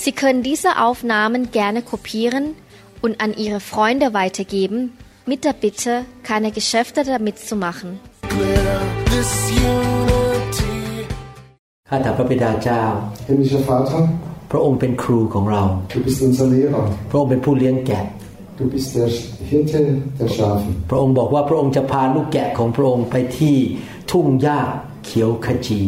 Sie können diese Aufnahmen gerne kopieren und an Ihre Freunde weitergeben, mit der Bitte, keine Geschäfte damit zu machen. ข้าแต่พระบิดาเจ้า Himmlischer Vater, พระองค์เป็นครูของเรา du bist unser Lehrer. พระองค์เป็นผู้เลี้ยงแกะ Du bist der Hirte der Schafe. พระองค์บอกว่าพระองค์จะพาลูกแกะของพระองค์ไปที่ทุ่งหญ้าเขียวขจี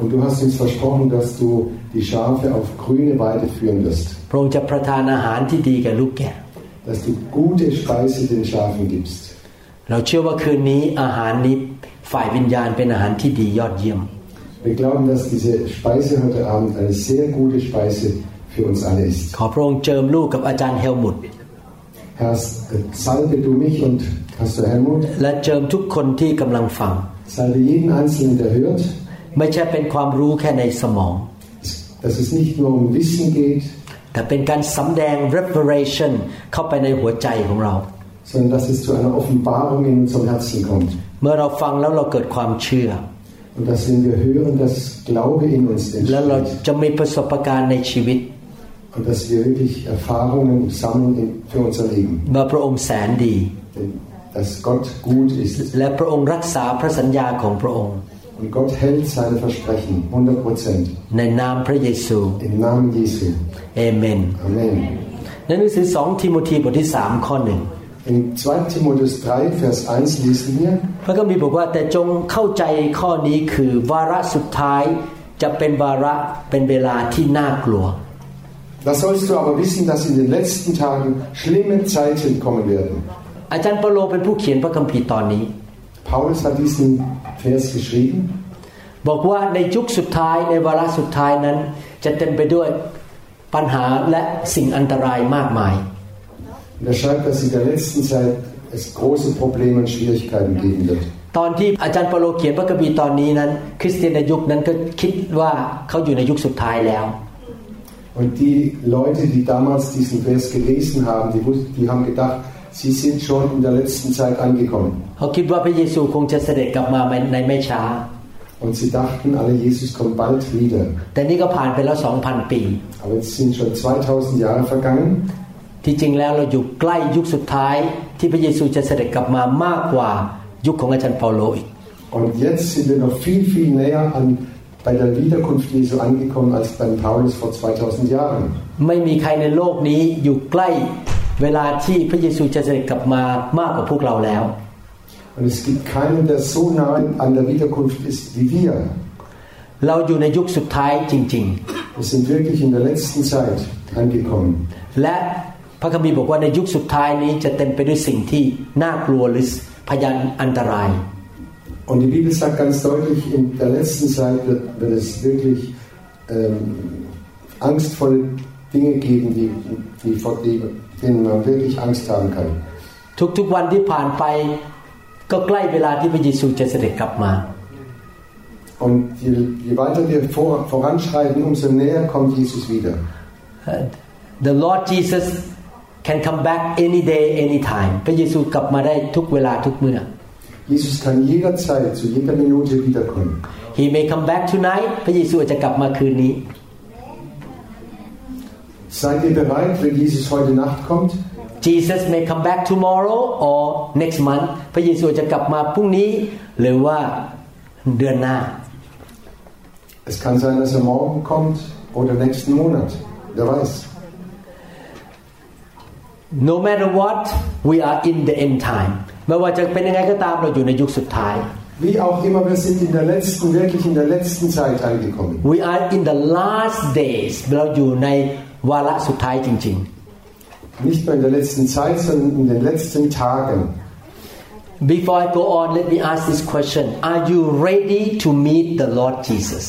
Und du hast uns versprochen, dass du die Schafe auf grüne Weide führen wirst. พระองค์จะประทานอาหารที่ดีแก่ลูกแกะ Dass du gute Speise den Schafen gibst. เราเชื่อว่าคืนนี้อาหารนี้ฝ่ายวิญญาณเป็นอาหารที่ดียอดเยี่ยม Wir glauben, dass diese Speise heute Abend eine sehr gute Speise für uns alle ist. ขอพระองค์เจิมลูกกับอาจารย์เฮลมุต Herr, salbe du mich und Pastor Helmut. และเจิมทุกคนที่กำลังฟัง Salbe jeden Einzelnen, der hört. ไม่ใช่เป็นความรู้แค่ในสมอง Dass es nicht nur um Wissen geht, แต่เป็นการสำแดง revelation เข้าไปในหัวใจของเรา sondern dass es zu einer Offenbarung in unserem Herzen kommt. เมื่อเราฟังแล้วเราเกิดความเชื่อ Und dass wenn wir hören, dass Glaube in uns แล้วเรา entsteht. จะมีประสบการณ์ในชีวิต Und dass wir wirklich Erfahrungen sammeln in- für unser Leben. ว่าพระองค์แสนดี Denn dass Gott gut ist. และพระองค์รักษาพระสัญญาของพระองค์ Und Gott hält seine Versprechen 100 Prozent. ในนามพระเยซู Im Namen Jesu. เอเมน Amen. ในหนังสือ2ทิโมธีบทที่ 3 ข้อหนึ่ง In 2 Timotheus 3, Vers 1 lesen wir, พระคัมภีร์บอกว่าแต่จงเข้าใจข้อนี้คือวาระสุดท้ายจะเป็นวาระเป็นเวลาที่น่ากลัว Da sollst du aber wissen, dass in den letzten Tagen schlimme Zeiten kommen werden. อาจารย์เปาโลเป็นผู้เขียนพระคัมภีร์ตอนนี้ Paulus hat diesen Vers geschrieben. บอกว่าในยุคสุดท้ายในวาระสุดท้ายนั้น จะเต็มไปด้วยปัญหาและสิ่งอันตรายมากมาย Und er schreibt, dass in der letzten Zeit es große Probleme und Schwierigkeiten geben wird. ตอนที่อาจารย์เปาโลเขียนพระคัมภีร์ตอนนี้นั้น คริสเตียนในยุคนั้นก็คิดว่าเขาอยู่ในยุคสุดท้ายแล้ว Und die Leute, die damals diesen Vers gelesen haben, die, wus- die haben gedacht, sie sind schon in der letzten Zeit angekommen. เขาคิดว่าพระเยซูคงจะเสด็จกลับมาในไม่ช้า Und sie dachten alle, Jesus kommt bald wieder. แต่นี่ก็ผ่านไปแล้ว2,000 ปี Aber jetzt sind schon 2000 Jahre vergangen. ที่จริงแล้วเราอยู่ใกล้ยุคสุดท้ายที่พระเยซูจะเสด็จกลับมามากกว่ายุคของอาจารย์เปาโลอีก Und jetzt sind wir noch viel, viel näher an, bei der Wiederkunft Jesu angekommen als beim Paulus vor 2000 Jahren. ไม่มีใครในโลกนี้อยู่ใกล้ เวลาที่พระเยซูจะเสด็จกลับมามากกว่าพวกเราแล้ว Und es gibt keinen, der so nah an der Wiederkunft ist wie wir. เราอยู่ในยุคสุดท้ายจริง Wir sind wirklich in der letzten Zeit angekommen. ๆ และพระคัมภีร์บอกว่าในยุคสุดท้ายนี้จะเต็มไปด้วยสิ่งที่น่ากลัวหรือพยานอันตราย Und die Bibel sagt ganz deutlich, in der letzten Zeit wird, wird es wirklich ähm, angstvolle Dinge geben, die, die, vor denen denen man wirklich Angst haben kann. ทุกๆวันที่ผ่านไปก็ใกล้เวลาที่พระเยซูจะเสด็จกลับมา Und je, je weiter wir vor, voranschreiten, umso näher kommt Jesus wieder. The Lord Jesus can come back any day anytime พระเยซูกลับมาได้ทุกเวลาทุกเมื่อ Jesus kann jederzeit, zu jeder Minute wiederkommen. He may come back tonight พระเยซูอาจจะกลับมาคืนนี้ Seid ihr bereit, wenn Jesus heute Nacht kommt? Jesus may come back tomorrow or next month พระเยซูอาจจะกลับมาพรุ่งนี้ หรือว่าเดือนหน้า Es kann sein, dass er morgen kommt oder nächsten Monat. Wer weiß. No matter what we are in the end time ไม่ว่าจะเป็นยังไงก็ตามเราอยู่ในยุคสุดท้าย Wie auch immer, wir sind in der letzten, wirklich in der letzten Zeit angekommen. We are in the last days เราอยู่ใน วาระสุดท้ายจริง Nicht nur in der letzten Zeit, sondern in den letzten Tagen. ๆ Before I go on let me ask this question Are you ready to meet the Lord Jesus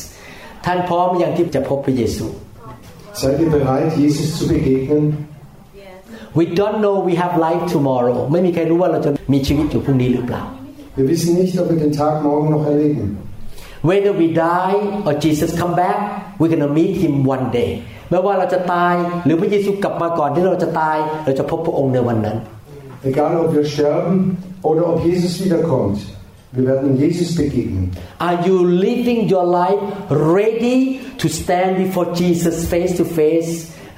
ท่านพร้อมอย่างที่จะพบพระเยซู Seid ihr bereit, Jesus zu begegnen? We don't know we have life tomorrow ไม่มีใครรู้ว่าเราจะมีชีวิตอยู่พรุ่งนี้หรือเปล่า Wir wissen nicht, ob wir den Tag morgen noch erleben. Whether we die or Jesus come back we're gonna meet him one day ไม่ว่าเราจะตายหรือพระเยซูกลับมาก่อนที่เราจะตาย เราจะพบพระองค์ในวันนั้น Egal, ob wir sterben oder ob Jesus wiederkommt, wir werden Jesus begegnen. Are you living your life ready to stand before Jesus face to face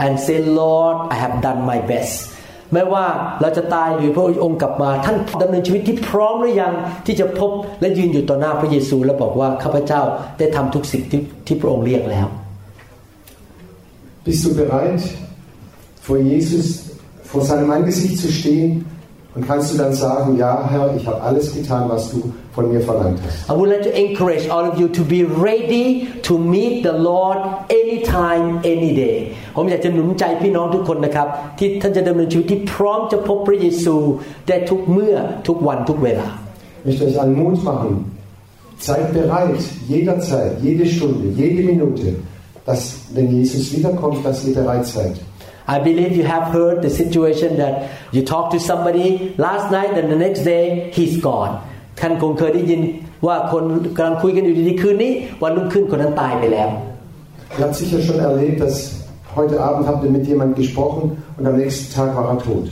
and say Lord I have done my best ไม่ว่าเราจะตายหรือพระองค์กลับมา ท่านดำเนินชีวิตที่พร้อมหรือยังที่จะพบและยืนอยู่ต่อหน้าพระเยซู และบอกว่าข้าพเจ้าได้ทำทุกสิ่งที่ที่พระองค์เรียกแล้ว Bist du bereit, vor Jesus, vor seinem Angesicht zu stehen und kannst du dann sagen, ja Herr, ich habe alles getan, was du von mir verlangt hast. I would like to encourage all of you to be ready to meet the Lord anytime any day ผมอยากจะหนุนใจพี่น้องทุกคนนะครับ ที่ท่านจะดำเนินชีวิตที่พร้อมจะพบพระเยซูได้ทุกเมื่อทุกวันทุกเวลา Ich möchte euch einen Mut machen. Seid bereit, jederzeit, jede Stunde, jede Minute, dass, wenn Jesus wiederkommt, dass ihr bereit seid. I believe you have heard the situation that you talk to somebody last night and the next day he's gone ท่านคงเคยได้ยินว่าคนกำลังคุยกันอยู่ดีๆคืนนี้ วันรุ่งขึ้นคนนั้นตายไปแล้ว Ihr habt sicher schon erlebt, dass heute Abend habt ihr mit jemandem gesprochen und am nächsten Tag war er tot.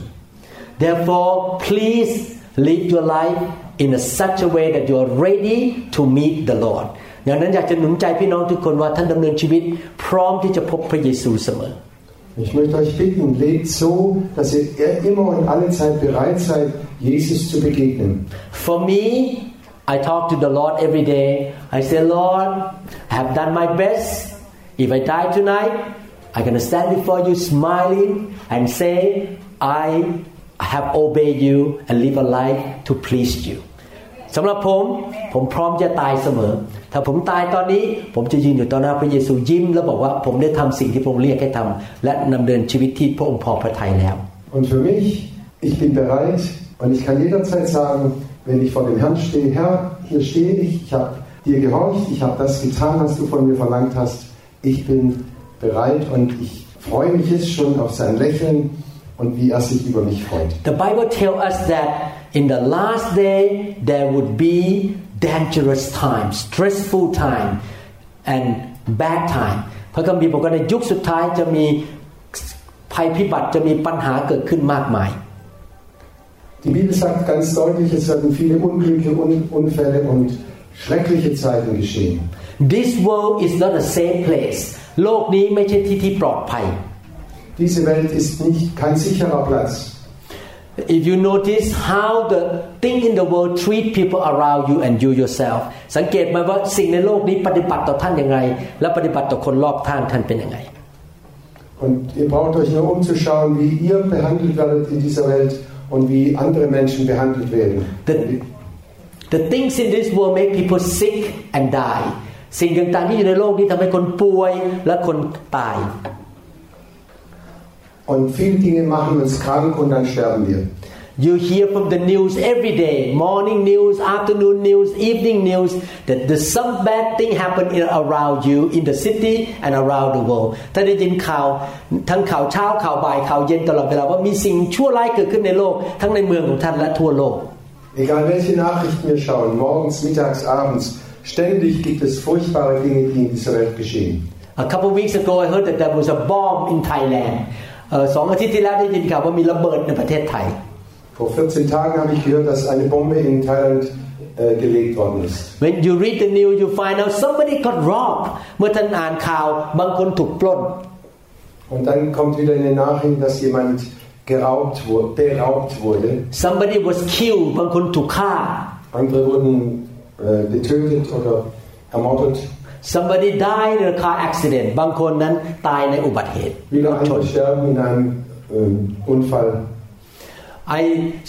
Therefore, please live your life in a such a way that you are ready to meet the Lord ดังนั้นอยากจะหนุนใจพี่น้องทุกคนว่าท่านดำเนินชีวิต พร้อมที่จะพบพระเยซูเสมอ Ich möchte euch bitten, lebt so, dass ihr immer und alle Zeit bereit seid, Jesus zu begegnen. For me, I talk to the Lord every day. I say, Lord, I have done my best. If I die tonight, I'm going to stand before you smiling and say, I have obeyed you and live a life to please you. สำหรับผม ผมพร้อมจะตายเสมอ ถ้าผมตายตอนนี้ ผมจะยืนอยู่ต่อหน้าพระเยซูยิ้ม แล้วบอกว่าผมได้ทำสิ่งที่พระองค์เรียกให้ทำและนำเดินชีวิตที่พระองค์พอพระทัยแล้ว Und für mich, ich bin bereit und ich kann jederzeit sagen, wenn ich vor dem Herrn stehe, Herr, hier stehe ich, ich habe dir gehorcht, ich habe das getan, was du von mir verlangt hast. Ich bin bereit und ich freue mich jetzt schon auf sein Lächeln und wie er sich über mich freut. The Bible tells us that in the last day there would be dangerous time, stressful time, and bad time. พระคัมภีร์บอกว่าในยุคสุดท้ายจะมีภัยพิบัติจะมีปัญหาเกิดขึ้นมากมาย Die Bibel sagt ganz deutlich, es werden viele Unglücke, Un- Unfälle und schreckliche Zeiten geschehen. This world is not a safe place โลกนี้ไม่ใช่ที่ที่ปลอดภัย Diese Welt ist nicht kein sicherer Platz. If you notice how the thing in the world treat people around you and you yourself สังเกตไหมว่าสิ่งในโลกนี้ปฏิบัติต่อท่านอย่างไร และปฏิบัติต่อคนรอบข้างท่านเป็นยังไง Und ihr braucht euch nur umzuschauen, wie ihr behandelt werdet in dieser Welt und wie andere Menschen behandelt werden. The, the things in this world make people sick and die สิ่งต่างๆที่อยู่ในโลกนี้ทำให้คนป่วยและคนตาย Und viele Dinge machen uns krank und dann sterben wir. You hear from the news every day, morning news, afternoon news, evening news, that there's some bad thing happen in, around you in the city and around the world. ถ้าได้ยินข่าวทั้งข่าวเช้าข่าวบ่ายข่าวเย็นตลอดเวลาว่ามีสิ่งชั่วร้ายเกิดขึ้นในโลก ทั้งในเมืองของท่านและทั่วโลก Egal welche Nachrichten wir schauen, morgens, mittags, abends, ständig gibt es furchtbare Dinge, die in dieser Welt geschehen. A couple of weeks ago I heard that there was a bomb in Thailand เอ่อ สองอาทิตย์ที่แล้วได้ยินข่าวว่ามีระเบิดในประเทศไทย Vor 14 Tagen habe ich gehört, dass eine Bombe in Thailand äh, gelegt worden ist. When you read the news you find out somebody got robbed เมื่อท่านอ่านข่าวบางคนถูกปล้น Und dann kommt wieder eine Nachricht, dass jemand geraubt wurde, beraubt wurde. somebody was killed บางคนถูกฆ่า Andere wurden äh, getötet oder ermordet. Somebody died in a car accident บางคนนั้นตายในอุบัติเหตุร Wieder ถชน andere sterben in einem ähm, Unfall. I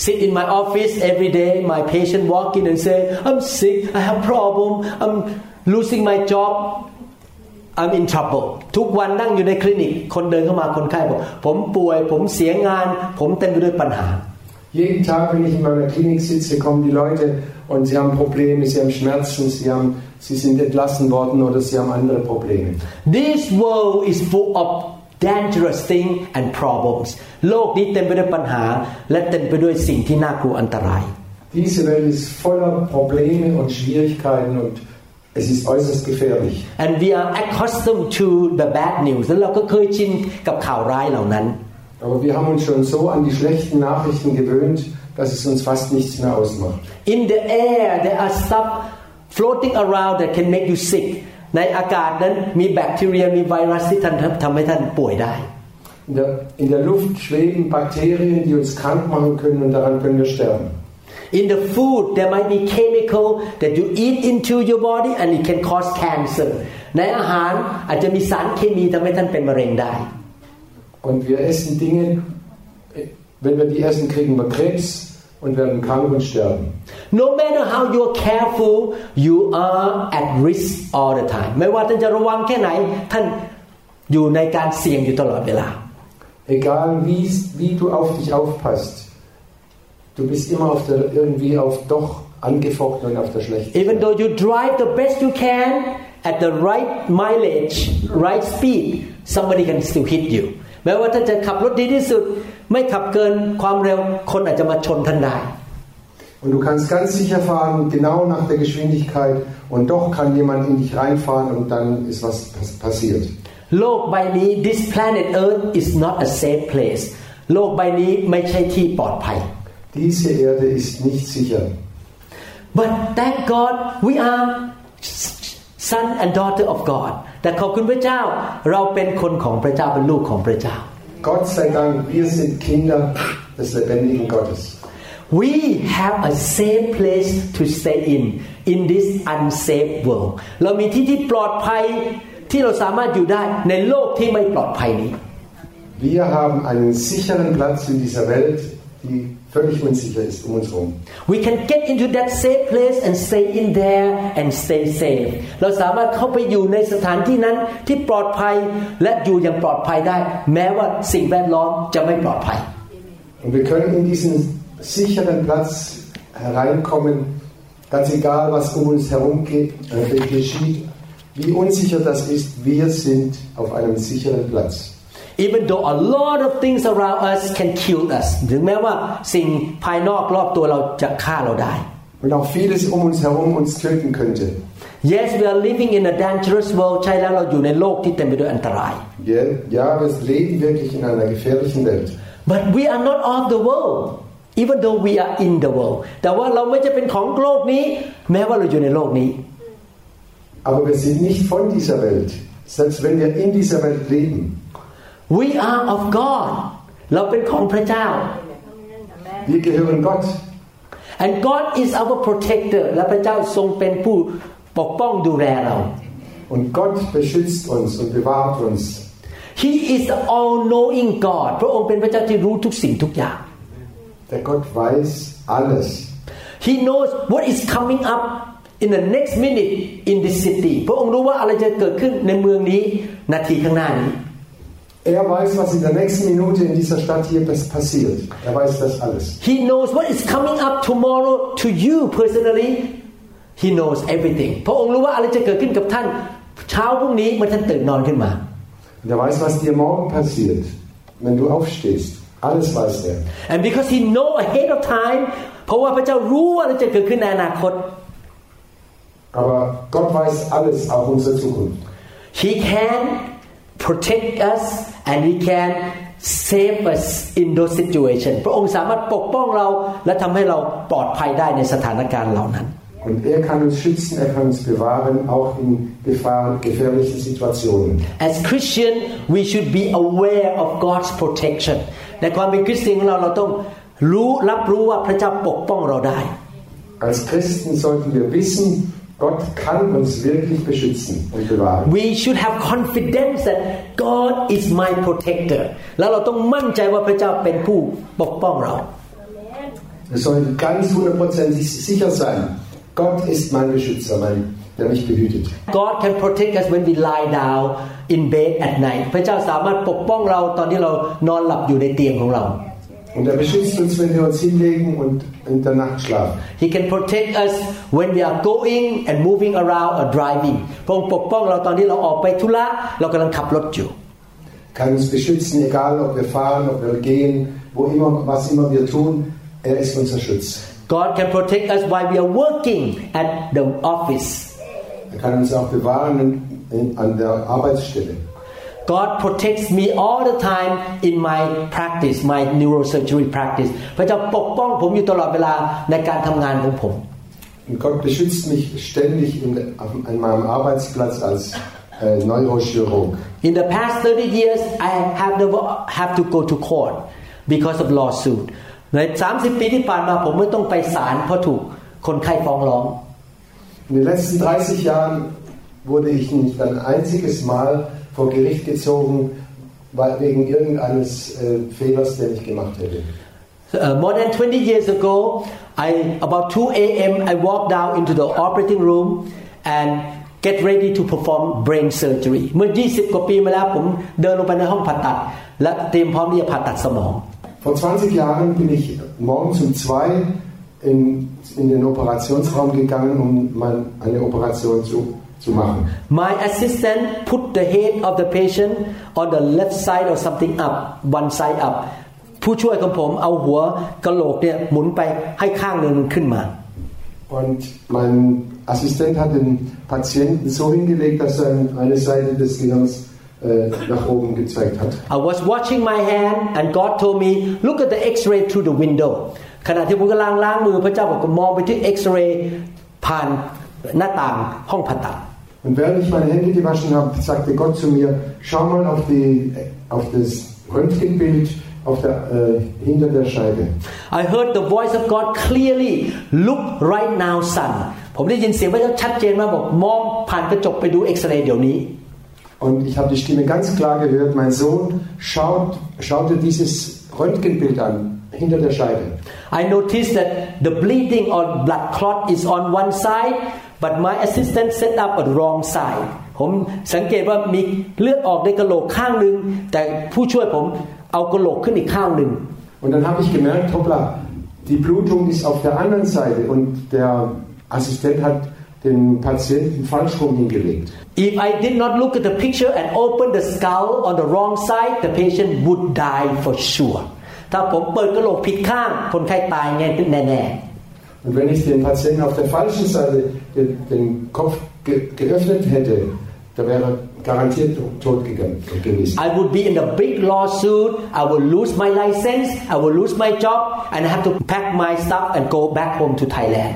sit in my office every day my patient walk in and say I'm sick I have problem I'm losing my job I'm in trouble ทุกวันนั่งอยู่ในคลินิก คนเดินเข้ามาคนไข้บอกผมป่วย ผมเสียงาน ผมเต็มไปด้วยปัญหา Jeden Tag, wenn ich in meiner Klinik sitze, kommen die Leute und sie haben Probleme, sie haben Schmerzen, sie, haben, sie sind entlassen worden oder sie haben andere Probleme. This world is full of dangerous thing and problems โลกนี้เต็มไปด้วยปัญหา และเต็มไปด้วยสิ่งที่น่ากลัวอันตราย Diese Welt ist voller Probleme und Schwierigkeiten und es ist äußerst gefährlich. and we are accustomed to the bad news แล้วเราก็เคยชินกับข่าวร้ายเหล่านั้น Aber wir haben uns schon so an die schlechten Nachrichten gewöhnt, dass es uns fast nichts mehr ausmacht. in the air there are stuff floating around that can make you sick ในอากาศนั้นมีแบคทีเรียมีไวรัสที่ท่านทำให้ท่านป่วยได้ In der, in der Luft schweben Bakterien, die uns krank machen können und daran können wir sterben. In the food there might be chemical that you eat into your body and it can cause cancer ในอาหารอาจจะมีสารเคมีทำให้ท่านเป็นมะเร็งได้ Und wir essen Dinge, wenn wir die essen, kriegen wir Krebs und werden krank und sterben. No matter how you're careful you are at risk all the time ไม่ว่าท่านจะระวังแค่ไหน ท่านอยู่ในการเสี่ยงอยู่ตลอดเวลา Egal wie, wie du auf dich aufpasst, du bist immer auf der, irgendwie auf doch angefochten und auf der schlechten. Even though you drive the best you can at the right mileage right speed somebody can still hit you แม้ว่าท่านจะขับรถดีที่สุด ไม่ขับเกินความเร็วคนอาจจะมาชนท่านได้ Und du kannst ganz sicher fahren, genau nach der Geschwindigkeit, und doch kann jemand in dich reinfahren und dann ist was pass- passiert. โลกใบนี้ this planet Earth is not a safe place โลกใบนี้ไม่ใช่ที่ปลอดภัย Diese Erde ist nicht sicher. but thank God we are son and daughter of God แต่ขอบคุณพระเจ้าเราเป็นคนของพระเจ้าเป็นลูกของพระเจ้า Gott sei Dank, wir sind Kinder des lebendigen Gottes. We have a safe place to stay in in this unsafe world เรามีที่ที่ปลอดภัยที่เราสามารถอยู่ได้ในโลกที่ไม่ปลอดภัยนี้ Wir haben einen sicheren Platz in dieser Welt, die völlig unsicher ist um uns herum. We can get into that safe place and stay in there and stay safe เราสามารถเข้าไปอยู่ในสถานที่นั้นที่ปลอดภัยและอยู่อย่างปลอดภัยได้ แม้ว่าสิ่งแวดล้อมจะไม่ปลอดภัย Und wir können in diesen sicheren Platz hereinkommen, ganz egal, was um uns herum geht, äh, geschieht, wie unsicher das ist, wir sind auf einem sicheren Platz. even though a lot of things around us can kill us ถึงแม้ว่าสิ่งภายนอกรอบตัวเราจะฆ่าเราได้ Und auch vieles um uns herum uns töten könnte. Yes we are living in a dangerous world ใช่แล้วเราอยู่ในโลกที่เต็มไปด้วยอันตราย Ja, ja, wir leben wirklich in einer gefährlichen Welt. but we are not of the world even though we are in the world แต่ว่าเราไม่จะเป็นของโลกนี้ แม้ว่าเราอยู่ในโลกนี้ Aber wir sind nicht von dieser Welt, selbst wenn wir in dieser Welt leben. we are of God เราเป็นของพระเจ้า Wir gehören Gott. and God is our protector และพระเจ้าทรงเป็นผู้ปกป้องดูแลเรา Und Gott beschützt uns und bewahrt uns. He is the all-knowing God พระองค์เป็นพระเจ้าที่รู้ทุกสิ่งทุกอย่าง Der Gott weiß alles. He knows what is coming up in the next minute in this city พระองค์รู้ว่าอะไรจะเกิดขึ้นในเมืองนี้นาทีข้างหน้านี้ Er weiß, was in der nächsten Minute in dieser Stadt hier pas- passiert. Er weiß das alles. He knows what is coming up tomorrow to you personally He knows everything พระองค์รู้ว่าอะไรจะเกิดขึ้นกับท่าน เช้าพรุ่งนี้เมื่อท่านตื่นนอนขึ้นมา Und er weiß, was dir morgen passiert, wenn du aufstehst. Alles weiß er. and because he know ahead of time เพราะว่าพระเจ้ารู้ว่าอะไรจะเกิดขึ้นในอนาคต Aber Gott weiß alles, auch unsere Zukunft. He can protect us and he can save us in those situations พระองค์สามารถปกป้องเราและทำให้เราปลอดภัยได้ในสถานการณ์เหล่านั้น Und er kann uns schützen, er kann uns bewahren, auch in Gefahr, gefährlichen Situationen. As Christian we should be aware of God's protection ในความเป็นคริสเตียนของเราเราต้องรู้รับรู้ว่าพระเจ้าปกป้องเราได้ Als Christen sollten wir wissen, Gott kann uns wirklich beschützen und bewahren. We should have confidence that God is my protector แล้วเราต้องมั่นใจว่าพระเจ้าเป็นผู้ปกป้องเรา Wir sollten ganz hundertprozentig sicher sein, Gott ist mein Beschützer, mein, der mich behütet. God can protect us when we lie down in bed at night พระเจ้าสามารถปกป้องเราตอนที่เรานอนหลับอยู่ในเตียงของเรา Und er beschützt uns, wenn wir uns hinlegen und in der Nacht schlafen. He can protect us when we are going and moving around or driving พระองค์ปกป้องเราตอนที่เราออกไปธุระเรากำลังขับรถอยู่ kann uns beschützen, egal ob wir fahren, ob wir gehen, wo immer, was immer wir tun. Er ist unser Schutz. God can protect us while we are working at the office. Er kann uns auch bewahren in, in, an der Arbeitsstelle. God protects me all the time in my practice my neurosurgery practice พระเจ้าปกป้องผมอยู่ตลอดเวลาในการทำงานของผม Und Gott beschützt mich ständig in, auf, an meinem Arbeitsplatz als äh, Neurochirurg. In the past 30 years I have never have to go to court because of lawsuit ใน 30 ปีที่ผ่านมาผมไม่ต้องไปศาลเพราะถูกคนไข้ฟ้องร้อง In den letzten 30 Jahren wurde ich nicht ein einziges Mal vor Gericht gezogen, weil wegen irgendeines äh, Fehlers, den ich gemacht hätte. Uh, more than 20 years ago, I about 2 a.m. I walked down into the operating room and get ready to perform brain surgery เมื่อ 20 กว่าปีมาแล้วผมเดินลงไปในห้องผ่าตัด และเตรียมพร้อมที่จะผ่าตัดสมอง Vor 20 Jahren bin ich morgens um zwei in, in den Operationsraum gegangen, um mal eine Operation zu, zu machen. My assistant put the head of the patient on the left side or something up one side up ผู้ช่วยของผมเอาหัวกะโหลกเนี่ยหมุนไปให้ข้างหนึ่งมันขึ้นมา Und mein Assistent hat den Patienten so hingelegt, dass er eine Seite des Gehirns äh, nach oben gezeigt hat. I was watching my hand and God told me look at the X-ray through the window ขณะที่ผมกำลังล้างมือพระเจ้าบอกก็มองไปที่ X-ray ผ่านหน้าต่างห้องผ่าตัด Und während ich meine Hände gewaschen habe, sagte Gott zu mir, schau mal auf, die, auf das Röntgenbild auf der, äh, hinter der Scheibe. I heard the voice of God clearly look right now son ผมได้ยินเสียงพระเจ้าชัดเจนมากบอกมองผ่านกระจกไปดูเอ็กซเรย์เดี๋ยวนี้ Und ich habe die Stimme ganz klar gehört, mein Sohn, schaut, schau dir dieses Röntgenbild an, hinter der Scheibe. I noticed that the bleeding or blood clot is on one side but my assistant set up a wrong side ผมสังเกตว่ามีเลือดออกในกระโหลกข้างหนึ่งแต่ผู้ช่วยผมเอากระโหลกขึ้นอีกข้างหนึ่ง Und dann habe ich gemerkt, hoppla, die Blutung ist auf der anderen Seite und der Assistent hat den Patienten falsch rum hingelegt. If I did not look at the picture and open the skull on the wrong side the patient would die for sure ถ้าผมเปิดกระโหลกผิดข้างคนไข้ตายแน่แน่ Und wenn ich den Patienten auf der falschen Seite den, den Kopf ge geöffnet hätte, da wäre garantiert tot gegangen, gewesen. I would be in a big lawsuit I would lose my license I would lose my job and I have to pack my stuff and go back home to Thailand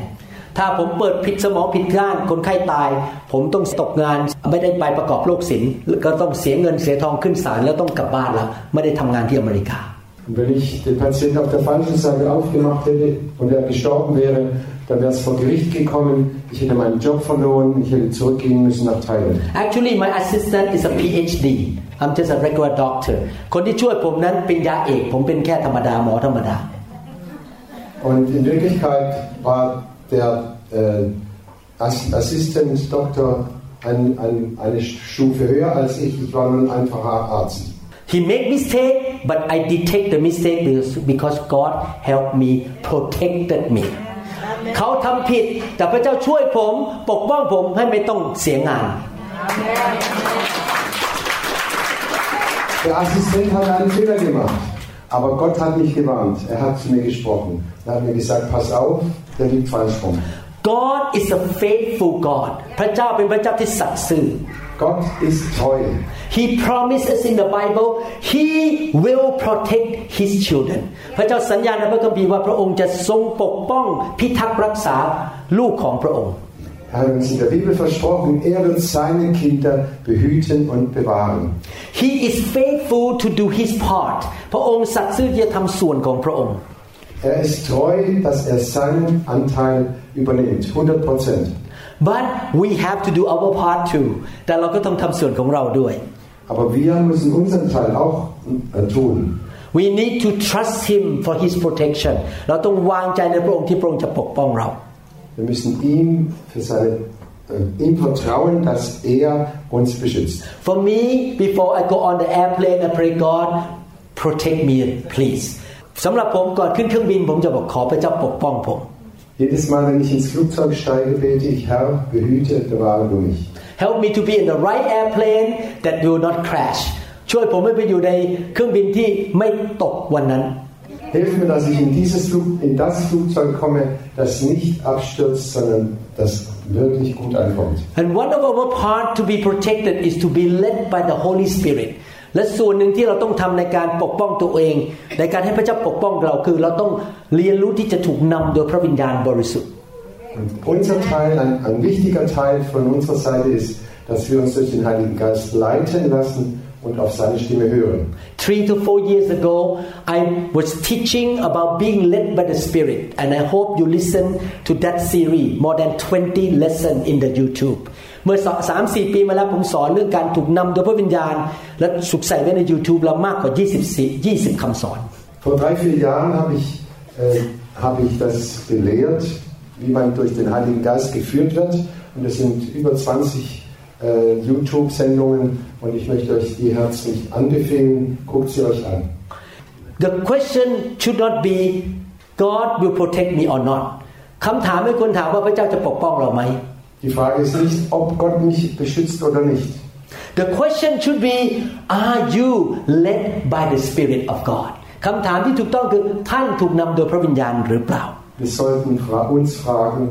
ถ้าผมเปิดผิดสมองผิดด้านคนไข้ตาย ผมต้องตกงานไม่ได้ไปประกอบโรคศิลป์ก็ต้องเสียเงินเสียทองขึ้นศาลแล้วต้องกลับบ้านแล้วไม่ได้ทำงานที่อเมริกา Und wenn ich den Patienten auf der falschen Seite aufgemacht hätte und er gestorben wäre, dann wäre es vor Gericht gekommen, ich hätte meinen Job verloren, ich hätte zurückgehen müssen nach Thailand. Actually my assistant is a PhD I'm just a regular doctor คนที่ช่วยผมนั้นเป็นยาเอก ผมเป็นแค่ธรรมดาหมอธรรมดา Und in Wirklichkeit war der äh, Ass Assistent Doktor ein, ein, eine Stufe höher als ich. Ich war nur ein einfacher Arzt. He make mistake but I detect the mistake because, because God helped me protected me เขาทำผิดแต่พระเจ้าช่วยผมปกป้องผมให้ไม่ต้องเสียงาน Der Assistent hat einen Fehler gemacht, aber Gott hat mich gewarnt. Er hat zu mir gesprochen. Er hat mir gesagt, pass auf, der liegt falsch rum. God is a faithful God พระเจ้าเป็นพระเจ้าที่สัตย์ซื่อ Gott ist treu. He promises in the Bible He will protect His children พระเจ้าสัญญาในพระคัมภีร์ว่าพระองค์จะทรงปกป้องพิทักษ์รักษาลูกของพระองค์ Er hat uns in der Bibel versprochen, er wird seine Kinder behüten und bewahren. He is faithful to do His part พระองค์สัตย์ซื่อที่จะทำส่วนของพระองค์ Er ist treu, dass er seinen Anteil übernimmt, 100 Prozent. but we have to do our part too แต่เราก็ต้องทำส่วนของเราด้วย Aber wir müssen unseren Teil auch äh, tun. we need to trust Him for His protection เราต้องวางใจในพระองค์ที่พระองค์จะปกป้องเรา Wir müssen ihm für seine äh, ihm vertrauen, dass er uns beschützt. For me, before I go on the airplane, I pray God protect me, please. สำหรับผมก่อนขึ้นเครื่องบินผมจะบอกขอพระเจ้าปกป้องผม Jedes Mal, wenn ich ins Flugzeug steige, bete ich, Herr, behüte, bewahre du mich. Help me to be in the right airplane that will not crash. ช่วยผมให้ไปอยู่ในเครื่องบินที่ไม่ตกวันนั้น Hilf mir, dass ich in, dieses Flug, in das Flugzeug komme, das nicht abstürzt, sondern das wirklich gut ankommt. and one of our part to be protected is to be led by the Holy Spirit และส่วนหนึ่งที่เราต้องทำในการปกป้องตัวเอง ในการให้พระเจ้าปกป้องเราคือ เราต้องเรียนรู้ที่จะถูกนำโดยพระวิญญาณบริสุทธิ์ Und unser Teil, ein, ein wichtiger Teil von unserer Seite ist, dass wir uns durch den Heiligen Geist leiten lassen und auf seine Stimme hören. Three to four years ago, I was teaching about being led by the Spirit, and I hope you listen to that series. More than 20 lessons in the YouTube. เมื่อสามสี่ปีมาแล้วผมสอนเรื่องการถูกนำโดยพระวิญญาณ และสุกใส่ไว้ใน YouTube เรามากกว่า 24 20คำสอน Vor drei, vier Jahren habe ich, äh, habe ich das gelehrt, wie man durch den Heiligen Geist geführt wird. Und es sind über 20 äh, YouTube-Sendungen und ich möchte euch die herzlich anbefehlen. Guckt sie euch an. The question should not be God will protect me or not คำถามไม่ควรถามว่าพระเจ้าจะปกป้องเราไหม Die Frage ist nicht, ob Gott mich beschützt oder nicht. The question should be Are you led by the Spirit of God คำถามที่ถูกต้องคือท่านถูกนำโดยพระวิญญาณหรือเปล่า Wir sollten fra uns fragen,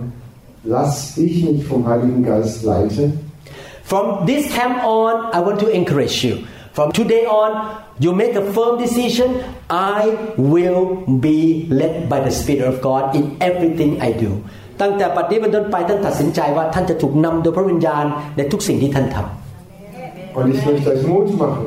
lass ich mich vom Heiligen Geist leiten? From this time on I want to encourage you From today on you make a firm decision I will be led by the Spirit of God in everything I do ตั้งแต่ปัจจุบันต้นไปท่านตัดสินใจว่าท่านจะถูกนำโดยพระวิญญาณในทุกสิ่งที่ท่านทำ Und ich möchte euch Mut machen,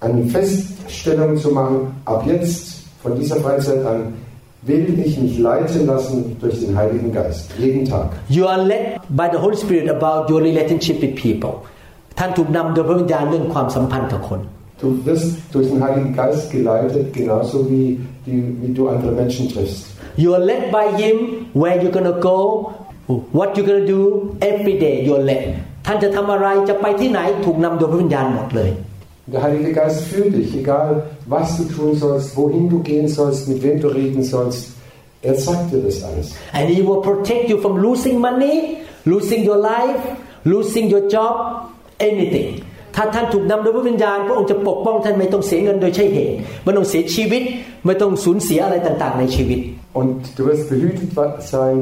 eine Feststellung zu machen, ab jetzt, von dieser Freizeit an, will ich mich leiten lassen durch den Heiligen Geist, jeden Tag. You are led by the Holy Spirit about your relationship with people ท่านถูกนำโดยพระวิญญาณเรื่องความสัมพันธ์กับคน Du wirst durch den Heiligen Geist geleitet, genauso wie, die, wie du andere Menschen triffst. You are led by Him where you're gonna go what you're gonna do every day you're led ท่านจะทำอะไรจะไปที่ไหนถูกนำโดยพระวิญญาณหมดเลย Der Heilige Geist führt dich, egal was du tun sollst, wohin du gehen sollst, mit wem du reden sollst. Er sagt dir das alles. and He will protect you from losing money losing your life losing your job anything ถ้าท่านถูกนำโดยพระวิญญาณ พระองค์จะปกป้องท่านไม่ต้องเสียเงินโดยใช่เหตุไม่ต้องเสียชีวิตไม่ต้องสูญเสียอะไรต่างๆ ในชีวิต Und du wirst behütet sein,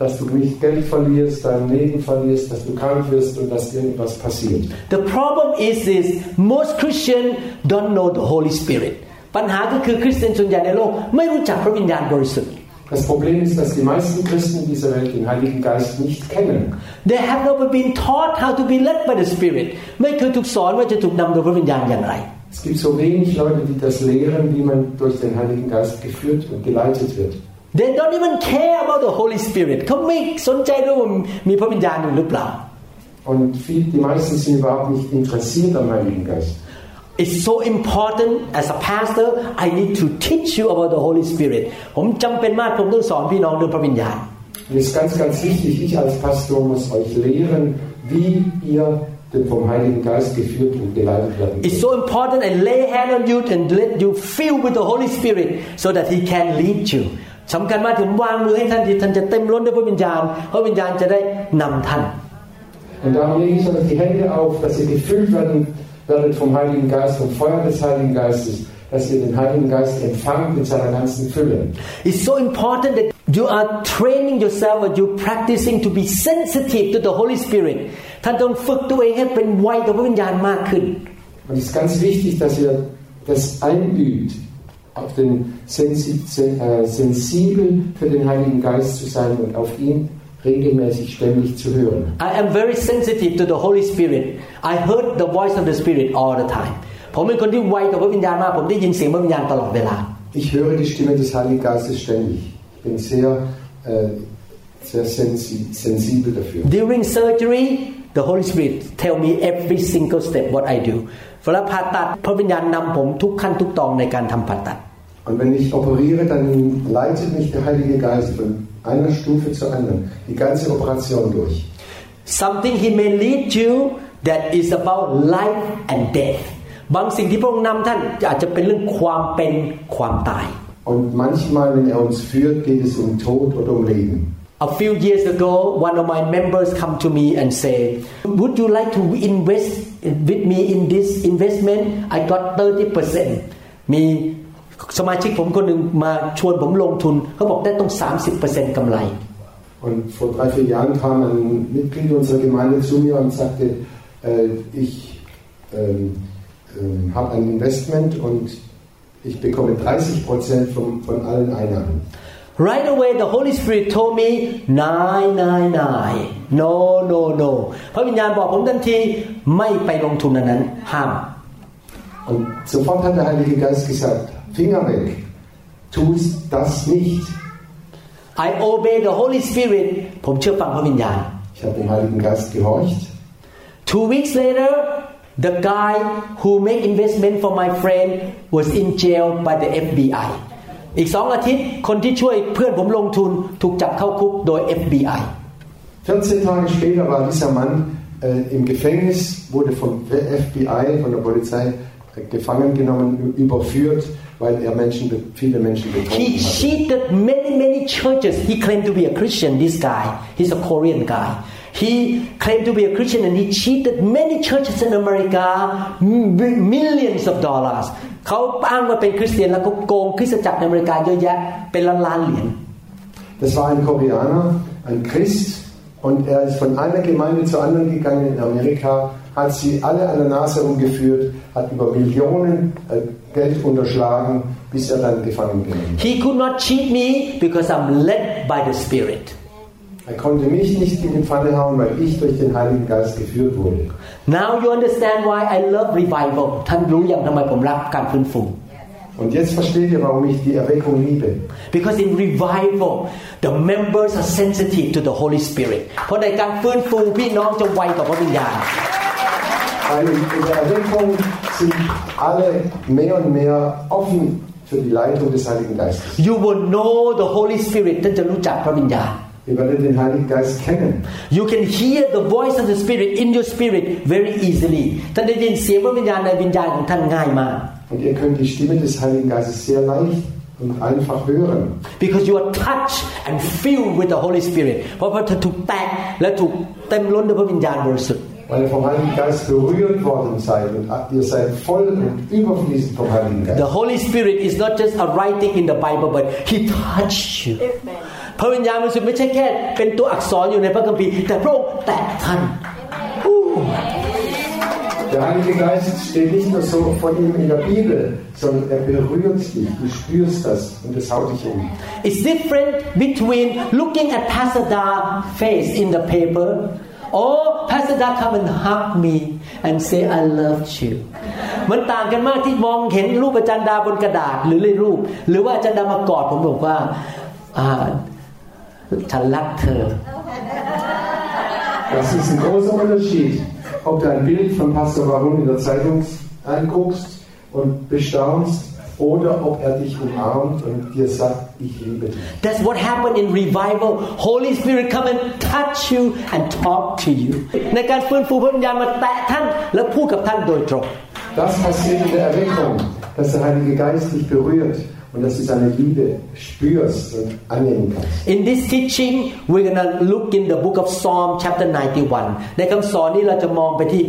dass du nicht Geld verlierst, dein Leben verlierst, dass du krank wirst und dass irgendwas passiert. The problem is is most Christian don't know the Holy Spirit ปัญหาก็คือคริสเตียนส่วนใหญ่ในโลกไม่รู้จักพระวิญญาณบริสุทธิ์ Das Problem ist, dass die meisten Christen dieser Welt den Heiligen Geist nicht kennen. They have never been taught how to be led by the Spirit ไม่เคยถูกสอนว่าจะถูกนำโดยพระวิญญาณอย่างไร Es gibt so wenig Leute, die das lehren, wie man durch den Heiligen Geist geführt und geleitet wird. They don't even care about the Holy Spirit เขาไม่สนใจด้วยว่ามีพระวิญญาณอยู่หรือเปล่า Und viel, die meisten sind überhaupt nicht interessiert am Heiligen Geist. It's so important as a pastor I need to teach you about the Holy Spirit ผมจำเป็นมากผมต้องสอนพี่น้องเรื่องพระวิญญาณ Mir ist ganz, ganz wichtig, ich als Pastor muss euch lehren, wie ihr denn vom Heiligen Geist geführt und geleitet werden It's könnt. so important I lay hand on you and let you fill with the Holy Spirit so that He can lead you สำคัญมากถึงวางมือให้ท่านที่ท่านจะเต็มล้นด้วยพระวิญญาณพระวิญญาณจะได้นำท่าน Und darum lege ich euch die Hände auf, dass ihr gefüllt werden werdet vom Heiligen Geist, vom Feuer des Heiligen Geistes, dass ihr den Heiligen Geist empfangt mit seiner ganzen Fülle. It's so important that you are training yourself or you practicing to be sensitive to the Holy Spirit ท่านต้องฝึกตัวเองให้เป็นไวกับพระวิญญาณมากขึ้น Und es ist ganz wichtig, dass ihr das einübt, auf den sensi sen äh, sensibel für den Heiligen Geist zu sein und auf ihn regelmäßig ständig zu hören. I am very sensitive to the Holy Spirit I heard the voice of the Spirit all the time ผมเป็นคนที่ไวกับพระวิญญาณมาก ผมได้ยินเสียงพระวิญญาณตลอดเวลา Ich höre die Stimme des Heiligen Geistes ständig. Ich bin sehr, äh, sehr sensi sensibel dafür. During surgery the Holy Spirit tell me every single step what I do เวลาผ่าตัดพระวิญญาณนำผมทุกขั้นทุกตอนในการทำผ่าตัด Und wenn ich operiere, dann leitet mich der Heilige Geist von einer Stufe zur anderen, die ganze Operation durch. something he may lead you that is about life and death บางสิ่งที่พระองค์นำท่านอาจจะเป็นเรื่องความเป็นความตาย Und manchmal, wenn er uns führt, geht es um Tod oder um Leben. A few years ago, one of my members come to me and say, "Would you like to invest with me in this investment I got 30%มี สมาชิกผมคนหนึ่งมาชวนผมลงทุนเขาบอกได้ต้อง 30%กำไร Und vor drei, vier Jahren kam ein Mitglied unserer Gemeinde zu mir und sagte, äh, ich ähm, ähm, habe ein Investment und ich bekomme 30 Prozent von, von allen Einnahmen. Right away the Holy Spirit told me nine nine nine no no no พระวิญญาณบอกผมทันทีไม่ไปลงทุนอันนั้นห้าม Und sofort hat der Heilige Geist gesagt, Finger weg, tu das nicht. I obey the Holy Spirit ผมเชื่อฟังพระวิญญาณ Ich habe dem Heiligen Geist gehorcht. Two weeks later the guy who make investment for my friend was in jail by the FBI อีกสองอาทิตย์คนที่ช่วยเพื่อนผมลงทุนถูกจับเข้าคุกโดย FBI 14 Tage später war dieser Mann äh, im Gefängnis, wurde vom FBI, von der Polizei äh, gefangen genommen, überführt, weil er Menschen, viele Menschen He betrogen hatte. cheated many, many churches. He claimed to be a Christian, this guy. He's a Korean guy. He claimed to be a Christian and he cheated many churches in America m- millions of dollars. เขาอ้างว่าเป็นคริสเตียนแล้วก็โกงคริสตจักรในอเมริกาเยอะแยะเป็นล้านล้านๆเหรียญ Das war ein Koreaner, ein Christ, und er ist von einer Gemeinde zur anderen gegangen in Amerika, hat sie alle an der Nase umgeführt, hat über Millionen äh, Geld unterschlagen, bis er dann gefangen genommen He could not cheat me because I'm led by the Spirit. Er konnte mich nicht in die Pfanne hauen, weil ich durch den Heiligen Geist geführt wurde. Now you understand why I love revival ท่านรู้อย่างทำไมผมรักการฟื้นฟู Und jetzt versteht ihr, warum ich die Erweckung liebe. Because in revival the members are sensitive to the Holy Spirit เพราะในการฟื้นฟูพี่น้องจะไวต่อพระวิญญาณ Weil in der Erweckung sind alle mehr und mehr offen für die Leitung des Heiligen Geistes. You will know the Holy Spirit ท่านจะรู้จักพระวิญญาณ Ihr werdet den Heiligen Geist kennen. You can hear the voice of the Spirit in your spirit very easily ท่านได้ยินเสียงพระวิญญาณในวิญญาณของท่านง่ายมาก Und ihr könnt die Stimme des Heiligen Geistes sehr leicht und einfach hören. because you are touched and filled with the Holy Spirit เพราะว่าเธอถูกแตะและถูกเต็มล้นด้วยพระวิญญาณบริสุทธิ์ Weil ihr vom Heiligen Geist berührt worden seid und ihr seid voll und überfließend vom Heiligen The Geist. Holy Spirit is not just a writing in the Bible but He touched you พระวิญญาณบริสุทธิ์ไม่ใช่แค่เป็นตัวอักษรอยู่ในพระคัมภีร์แต่พระองค์แตะท่าน Ooh. Der Heilige Geist steht nicht nur so von ihm in der Bibel, sondern er berührt dich. Du spürst das und es haut dich um. It's different between looking at Pastor Da's face in the paper or Pastor Da come and hug me and say I love you มันต่างกันมากที่มองเห็นรูปอาจารย์ดาบนกระดาษหรือในรูป หรือว่าอาจารย์ดามากอดผมบอกว่าอ่าฉันรักเธอ Das ist ein großer Unterschied, ob du ein Bild von Pastor Warum in der Zeitung anguckst und bestaunst oder ob er dich umarmt und dir sagt, ich liebe dich. That's what happened in revival Holy Spirit come and touch you and talk to you ในการฟื้นฟูพระวิญญาณมาแตะท่าน และพูดกับท่านโดยตรง Das passiert in der Erweckung, dass der Heilige Geist dich berührt und dass du seine Liebe spürst und annehmen kannst. In this teaching we're gonna look in the book of Psalm chapter 91 ในคำสอนนี้เราจะมองไปที่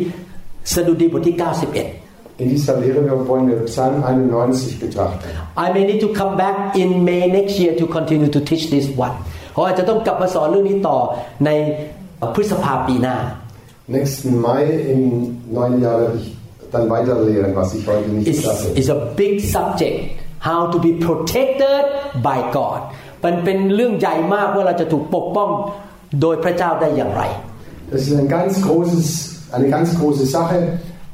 สดุดีบทที่ 91 In dieser Lehre wollen wir Psalm 91 betrachten. I may need to come back in May next year to continue to teach this one เพราะอาจจะต้องกลับมาสอนเรื่องนี้ต่อในพฤษภาปีหน้า Nächsten Mai im neuen Jahr werde ich dann weiter lehren, was ich heute nicht It's, sage. it's a big subject How to be protected by God มันเป็นเรื่องใหญ่มากว่าเราจะถูกปกป้องโดยพระเจ้าได้อย่างไร Das ist ein ganz großes, eine ganz große Sache,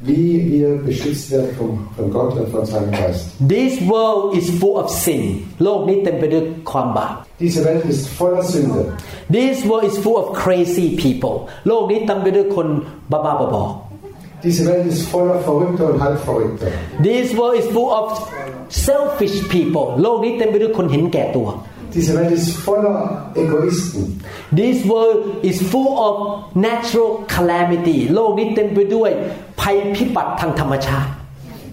wie wir beschützt werden von, von Gott und von seinem Geist. This world is full of sin โลกนี้เต็มไปด้วยความบาป Diese Welt ist voller Sünde. This world is full of crazy people โลกนี้เต็มไปด้วยคนบ้าๆบอ Diese Welt ist voller Verrückter und Halbverrückter. ๆ This world is full of selfish people โลกนี้เต็มไปด้วยคนเห็นแก่ตัว Diese Welt ist voller Egoisten. This world is full of natural calamity โลกนี้เต็มไปด้วยภัยพิบัติทางธรรมชาติ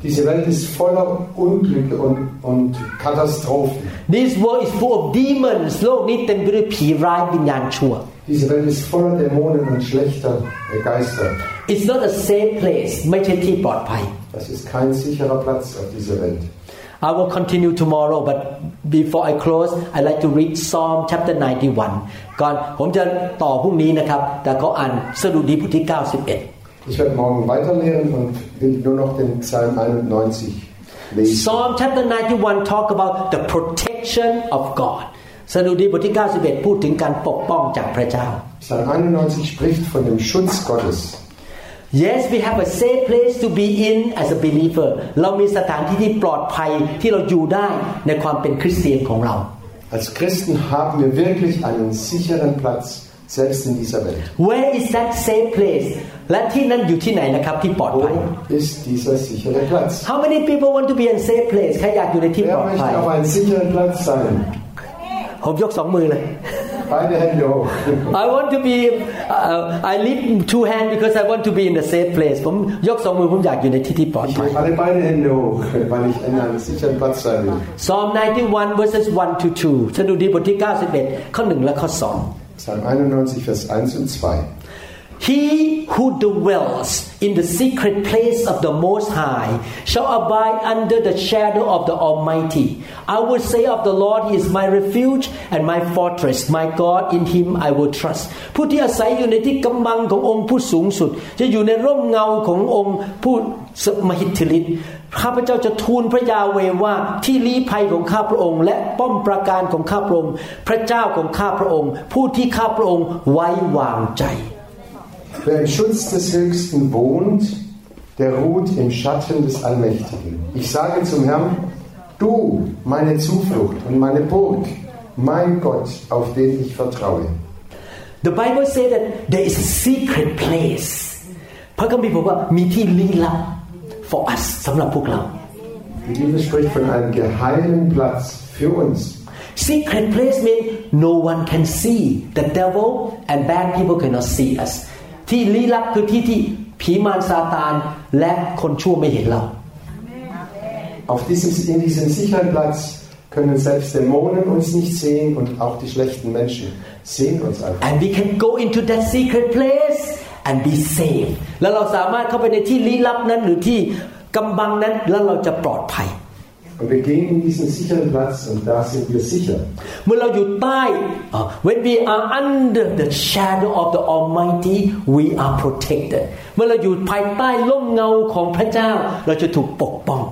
Diese Welt ist voller Unglücke und, und Katastrophen. This world is full of demons โลกนี้เต็มไปด้วยผีร้ายวิญญาณชั่ว Diese Welt ist voller Dämonen und schlechter äh, Geister. It's not a safe place ไม่ใช่ที่ปลอดภัย Das ist kein sicherer Platz auf dieser Welt. I will continue tomorrow but before I close I like to read Psalm chapter 91 ก่อนผมจะต่อพรุ่งนี้นะครับ แต่เขาอ่านสดุดีบทที่ 91 Ich werde morgen weiterlehren und will nur noch den Psalm 91 lesen. Psalm chapter 91 talk about the protection of God สดุดีบทที่ 91 พูดถึงการปกป้องจากพระเจ้า Psalm 91 spricht von dem Schutz Gottes. Yes we have a safe place to be in as a believer เรามีสถานที่ที่ปลอดภัยที่เราอยู่ได้ในความเป็นคริสเตียนของเรา Als Christen haben wir wirklich einen sicheren Platz, selbst in dieser Welt. Where is that safe place และที่นั้นอยู่ที่ไหนนะครับที่ปลอดภัย Wo ist dieser sichere Platz? How many people want to be in safe place ใครอยากอยู่ในที่ป Wer ลอดภัย möchte auf einem sicheren Platz sein? ผมยกสองมือเลย Beide Hände hoch. I want to be uh, I lift two hands because I want to be in the safe place ผมยกสองมือผมอยากอยู่ในที่ที่ปลอด Ich ภัย hebe alle beide Hände hoch, weil ich in einem sicheren Platz sein will. Psalm 91 verses 1 to 2สดุดีบทที่91ข้อ1และข้อ Psalm 91, Vers 1 und 2. 2 He who dwells in the secret place of the Most High shall abide under the shadow of the Almighty. I will say of the Lord, He is my refuge and my fortress, my God, in Him I will trust. ผู้ที่อาศัยอยู่ในที่กำบังขององค์ผู้สูงสุด จะอยู่ในร่มเงาขององค์ผู้สมหิทธิฤทธิ์ข้าพเจ้าจะทูลพระยาเวว่าที่ลี้ภัยของข้าพระองค์ และป้อมปราการของข้าพระองค์ พระเจ้าของข้าพระองค์ ผู้ที่ข้าพระองค์ไว้วางใจ Wer im Schutz des Höchsten wohnt, der ruht im Schatten des Allmächtigen. Ich sage zum Herrn, du, meine Zuflucht und meine Burg, mein Gott, auf den ich vertraue. The Bible says that there is a secret place พระคัมภีร์บอกว่ามีที่ลี้ลับ for us สำหรับพวกเรา Die Bibel spricht von einem geheimen Platz für uns. secret place means no one can see the devil and bad people cannot see us ที่ลี้ลับคือที่ที่ผีมารซาตานและคนชั่วไม่เห็นเรา Auf diesem, in diesem sicheren Platz können selbst Dämonen uns nicht sehen und auch die schlechten Menschen sehen uns einfach. and we can go into that secret place and be safe แล้วเราสามารถเข้าไปในที่ลี้ลับนั้นหรือที่กำบังนั้นแล้วเราจะปลอดภัย Und wir gehen in diesen sicheren Platz und da sind wir sicher. เมื่อเราอยู่ใต้อ่า when we are under the shadow of the Almighty we are protected เมื่อเราอยู่ภายใต้ร่มเงาของพระเจ้า เราจะถูกปกป้อง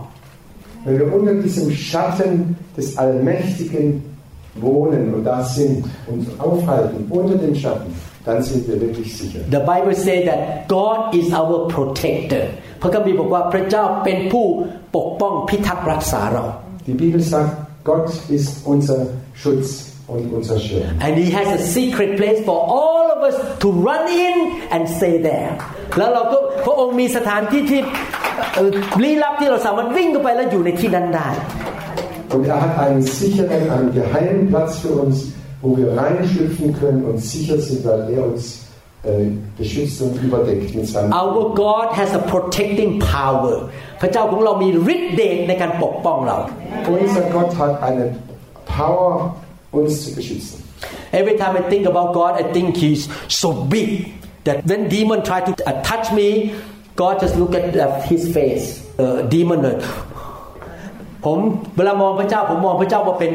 Wenn wir unter diesem Schatten des Allmächtigen wohnen und da sind und aufhalten, unter dem Schatten, dann sind wir wirklich sicher. The Bible say that God is our protector พระคัมภีร์บอกว่าพระเจ้าเป็นผู้ปกป้องพิทักษ์รักษาเรา Die Bibel sagt, Gott ist unser Schutz und unser Schirm. and He has a secret place for all of us to run in and stay there แล้วเราก็พระองค์มีสถานที่ที่เอ่อลี้ลับที่เราสามารถวิ่งเข้าไปแล้วอยู่ในที่นั้นได้ Und er hat einen sicheren, einen geheimen Platz für uns, wo wir reinschlüpfen können und sicher sind, weil er uns äh, beschützt und überdeckt mit seinem Our God has a protecting power พระเจ้าของเรามีฤทธิ์เดชในการปกป้องเรา Unser Gott hat eine Power, uns zu beschützen. Every time I think about God I think He's so big that when demon try to uh, touch me God just look at uh, His face uh, demon เลยผมเวลามองพระเจ้าผมมองพระเจ้าว่าเป็น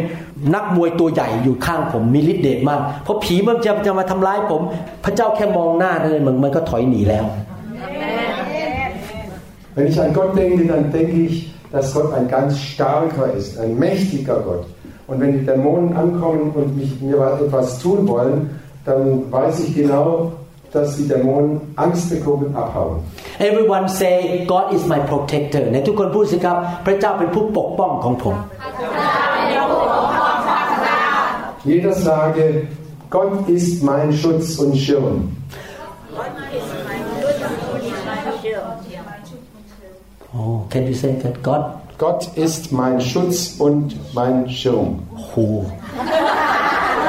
นักมวยตัวใหญ่อยู่ข้างผมมีฤทธิ์เดชมาก เพราะผีมันจะจะมาทำร้ายผม พระเจ้าแค่มองหน้านั่นเองมันมันก็ถอยหนีแล้ว Wenn ich an Gott denke, dann denke ich, dass Gott ein ganz starker ist, ein mächtiger Gott. Und wenn die Dämonen ankommen und mich, mir etwas tun wollen, dann weiß ich genau, dass die Dämonen Angst bekommen und abhauen. Everyone say God is my protector ในทุกคนพูดสิครับพระเจ้าเป็นผู้ปกป้องของผม Jeder sage, Gott ist mein Schutz und Schirm. Oh can you say that God Gott ist mein Schutz und mein Schirm. who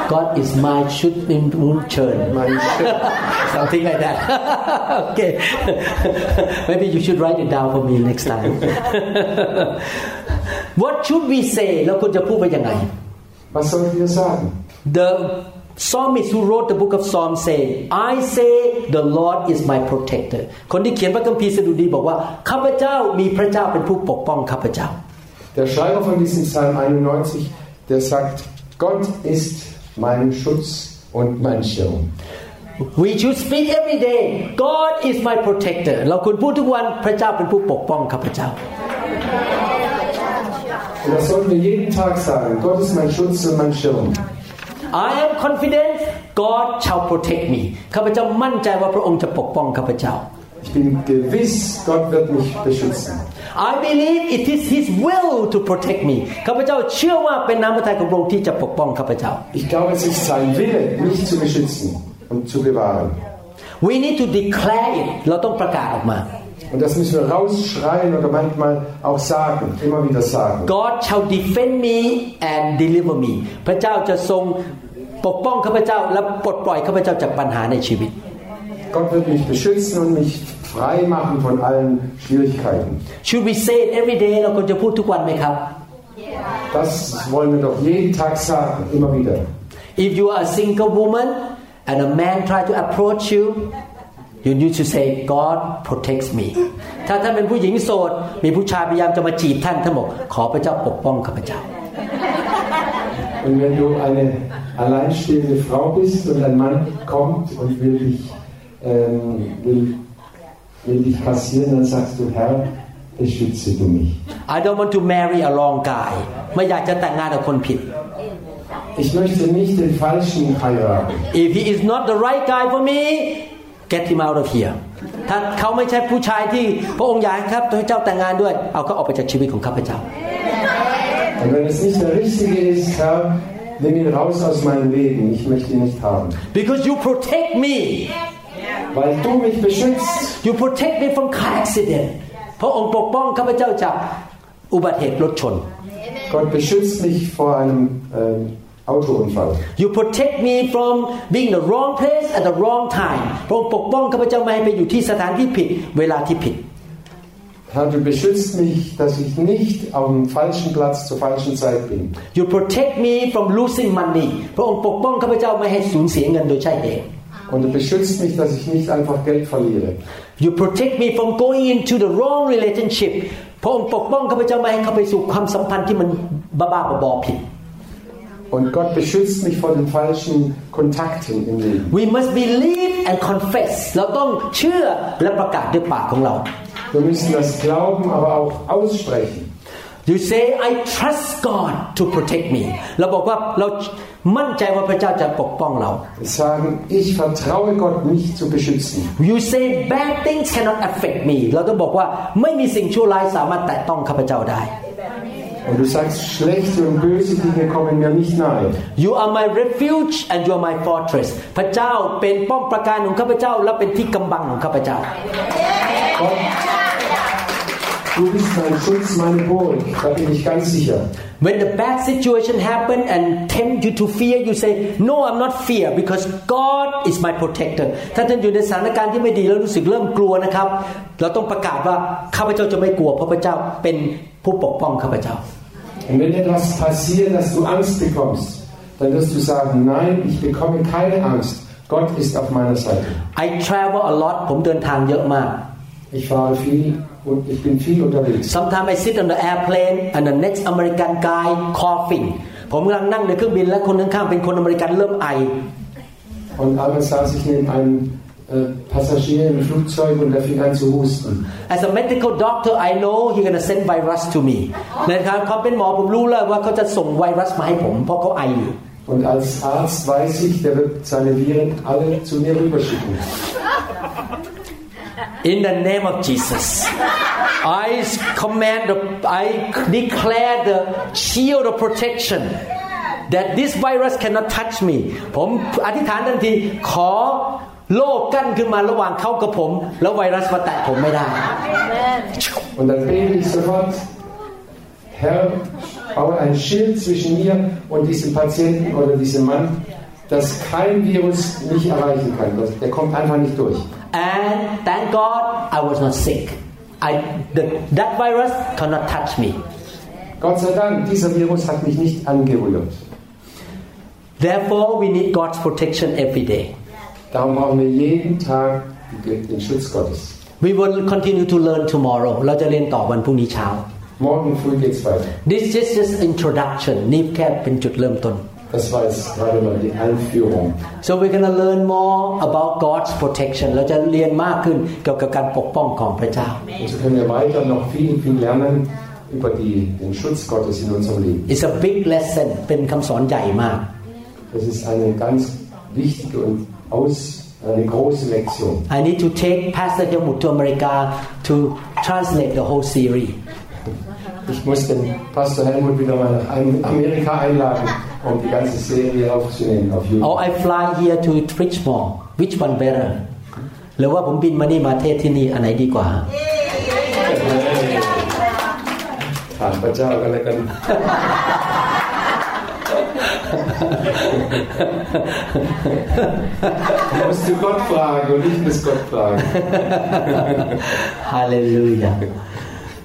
God is my should in turn Mein Schirm. something like that okay maybe you should write it down for me next time what should we say แล้วคุณจะพูดไปยังไง Was sollen wir sagen? the Psalmist who wrote the book of Psalms say I say the Lord is my protector คนที่เขียนพระคัมภีร์สดุดีบอกว่าข้าพเจ้ามีพระเจ้าเป็นผู้ปกป้องข้าพเจ้า Der Schreiber von diesem Psalm 91, der sagt, Gott ist mein Schutz und mein Schirm. We should speak every day God is my protector เราควรพูดทุกวันพระเจ้าเป็นผู้ปกป้องข้าพเจ้า Und das sollten wir jeden Tag sagen. Gott ist mein Schutz und mein Schirm. I am confident God shall protect me ข้าพเจ้ามั่นใจว่าพระองค์จะปกป้องข้าพเจ้า Ich bin gewiss, Gott wird mich beschützen. I believe it is His will to protect me ข้าพเจ้าเชื่อว่าเป็นน้ำพระทัยของพระองค์ที่จะปกป้องข้าพเจ้า Ich glaube, es ist sein Wille, mich zu beschützen und zu bewahren. We need to declare it เราต้องประกาศออกมา Und das müssen wir rausschreien oder manchmal auch sagen, immer wieder sagen. God shall defend me and deliver me พระเจ้าจะทรงปกป้องข้าพเจ้า และปลดปล่อยข้าพเจ้าจากปัญหาในชีวิต Gott wird mich beschützen und mich frei machen von allen Schwierigkeiten. Should we say it every day เราควรจะพูดทุกวันไหมครับ Das wollen wir doch jeden Tag sagen, immer wieder. If you are a single woman and a man try to approach you you need to say God protects me ถ้าท่านเป็นผู้หญิงโสด มีผู้ชายพยายามจะมาจีบท่านท่านบอกขอพระเจ้าปกป้องข้าพเจ้า Und wenn du eine alleinstehende Frau bist und ein Mann kommt und will dich, ähm, will, will dich kassieren, dann sagst du, Herr, beschütze du mich. I don't want to marry a wrong guy ไม่อยากจะแต่งงานกับคนผิด Ich möchte nicht den Falschen heiraten. If he is not the right guy for me get him out of here ถ้าเขาไม่ใช่ผู้ชายที่พระองค์อยากให้ครับตัวเจ้าแต่งงานด้วย เอาเขาออกไปจากชีวิตของข้าพเจ้า Und wenn es nicht der Richtige ist, Herr, nimm ihn raus aus meinem Leben. Ich möchte ihn nicht haben. because you protect me Weil du mich beschützt. you protect me from car accident พระองค์ปกป้องข้าพเจ้าจากอุบัติเหตุรถชน Gott beschützt mich vor einem ähm, Autounfall. you protect me from being the wrong place at the wrong time พระองค์ปกป้องข้าพเจ้าไม่ให้ไปอยู่ที่สถานที่ผิด เวลาที่ผิด Herr, du beschützt mich, dass ich nicht auf dem falschen Platz zur falschen Zeit bin. you protect me from losing money พระองค์ปกป้องข้าพเจ้าไม่ให้สูญเสียเงินโดยใช่เหตุ Und du beschützt mich, dass ich nicht einfach Geld verliere. You protect me from going into the wrong relationship พระองค์ปกป้องข้าพเจ้าไม่ให้เข้าไปสู่ความสัมพันธ์ที่มันบ้าๆบอๆผิด Und Gott beschützt mich vor den falschen Kontakten im Leben. We must believe and confess เราต้องเชื่อและประกาศด้วยปากของเรา Wir müssen das glauben, aber auch aussprechen. You say I trust God to protect me เราบอกว่าเรามั่นใจว่าพระเจ้าจะปกป้องเรา Wir sagen, ich vertraue Gott, mich zu beschützen. You say bad things cannot affect me เราต้องบอกว่าไม่มีสิ่งชั่วร้ายสามารถแตะต้องข้าพเจ้าได้ Und du sagst, schlechte und böse Dinge kommen mir nicht nahe. You are my refuge and you are my fortress พระเจ้าเป็นป้อมปราการของข้าพเจ้าและเป็นที่กำบังของข้าพเจ้า Gott, du bist mein Schutz, meine Burg. Da bin ich ganz sicher. When the bad situation happen and tempt you to fear you say no I'm not fear because God is my protector ถ้าท่านอยู่ในสถานการณ์ที่ไม่ดีแล้วรู้สึกเริ่มกลัวนะครับ เราต้องประกาศว่าข้าพเจ้าจะไม่กลัวเพราะพระเจ้าเป็น ผู้ปกป้องข้าพเจ้า Und wenn etwas passiert, dass du Angst bekommst, dann wirst du sagen, nein, ich bekomme keine Angst. Gott ist auf meiner Seite. I travel a lot ผมเดินทางเยอะมาก Ich fahre viel und ich bin viel unterwegs. Sometimes I sit on the airplane and the next American guy coughing ผมกำลังนั่งในเครื่องบินและคนข้างๆเป็นคนอเมริกันเริ่มไอ Und einmal saß ich neben einem äh, Passagier im Flugzeug und der fing an zu husten. As a medical doctor I know he gonna send virus to me นะครับเขาเป็นหมอผมรู้เลยว่าเขาจะส่งไวรัสมาให้ผม เพราะเขาไออยู่ Und als Arzt weiß ich, der wird seine Viren alle zu mir rüberschicken. In the name of Jesus I command the I declare the shield of protection that this virus cannot touch me ผมอธิษฐานทันทีขอ โลกกั้นขึ้นมาระหว่างเขากับผม แล้วไวรัสมาแตะผมไม่ได้ Und dann bete ich sofort, Herr, baue ein Schild zwischen mir und diesem Patienten oder diesem Mann, dass kein Virus mich erreichen kann. Das- Der kommt einfach nicht durch. and thank God I was not sick I the, that virus cannot touch me Gott sei Dank, dieser Virus hat mich nicht angerührt. Therefore, we need God's protection every day. Darum brauchen wir jeden Tag den Schutz Gottes. We will continue to learn tomorrow. เราจะเรียนต่อวันพรุ่งนี้เช้า Morgen früh geht's weiter. This is just introduction นี่แค่เป็นจุดเริ่มต้น Das war jetzt gerade mal die Einführung. So we're gonna learn more about God's protection เราจะเรียนมากขึ้นเกี่ยวกับการปกป้องของพระเจ้า Und so können wir weiter noch viel, viel lernen über die, den Schutz Gottes in unserem Leben. It's a big lesson เป็นคำสอนใหญ่มาก Das ist eine ganz wichtige und aus, eine große Lektion. I need to take Pastor Helmut to America to translate the whole series Ich muss den Pastor Helmut wieder mal nach Amerika einladen, um die ganze Serie aufzunehmen auf YouTube. or I fly here to Richmond which one better หรือว่าผมบินมานี่มาเทศที่นี่อันไหนดีกว่า ถามพระเจ้ากันแล้วกัน musst du Gott fragen und ich muss Gott fragen. Hallelujah.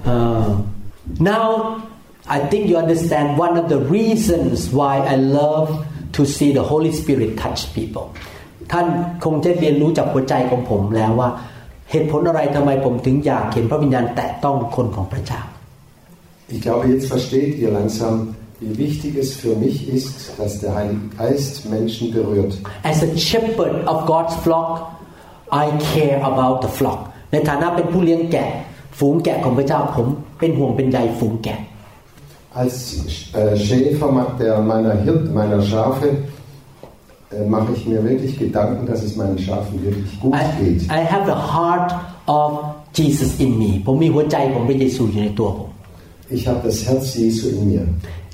Uh, now, I think you understand one of the reasons why I love to see the Holy Spirit touch people. ท่านคงจะเรียนรู้จากหัวใจของผมแล้วว่า เหตุผลอะไรทำไมผมถึงอยากเห็นพระวิญญาณแตะต้องคนของพระเจ้า Ich glaube, jetzt versteht ihr langsam, wie wichtig es für mich ist, dass der Heilige Geist Menschen berührt. As a shepherd of God's flock I care about the flock ในฐานะเป็นผู้เลี้ยงแกะ ฝูงแกะของพระเจ้าผมเป็นห่วงเป็นใยฝูงแกะ Als äh, Schäfer der meiner Hirt, meiner Schafe äh, mache ich mir wirklich Gedanken, dass es meinen Schafen wirklich gut I, geht. I have the heart of Jesus in me ผมมีหัวใจของพระเยซูอยู่ในตัวผม Ich habe das Herz Jesu in mir.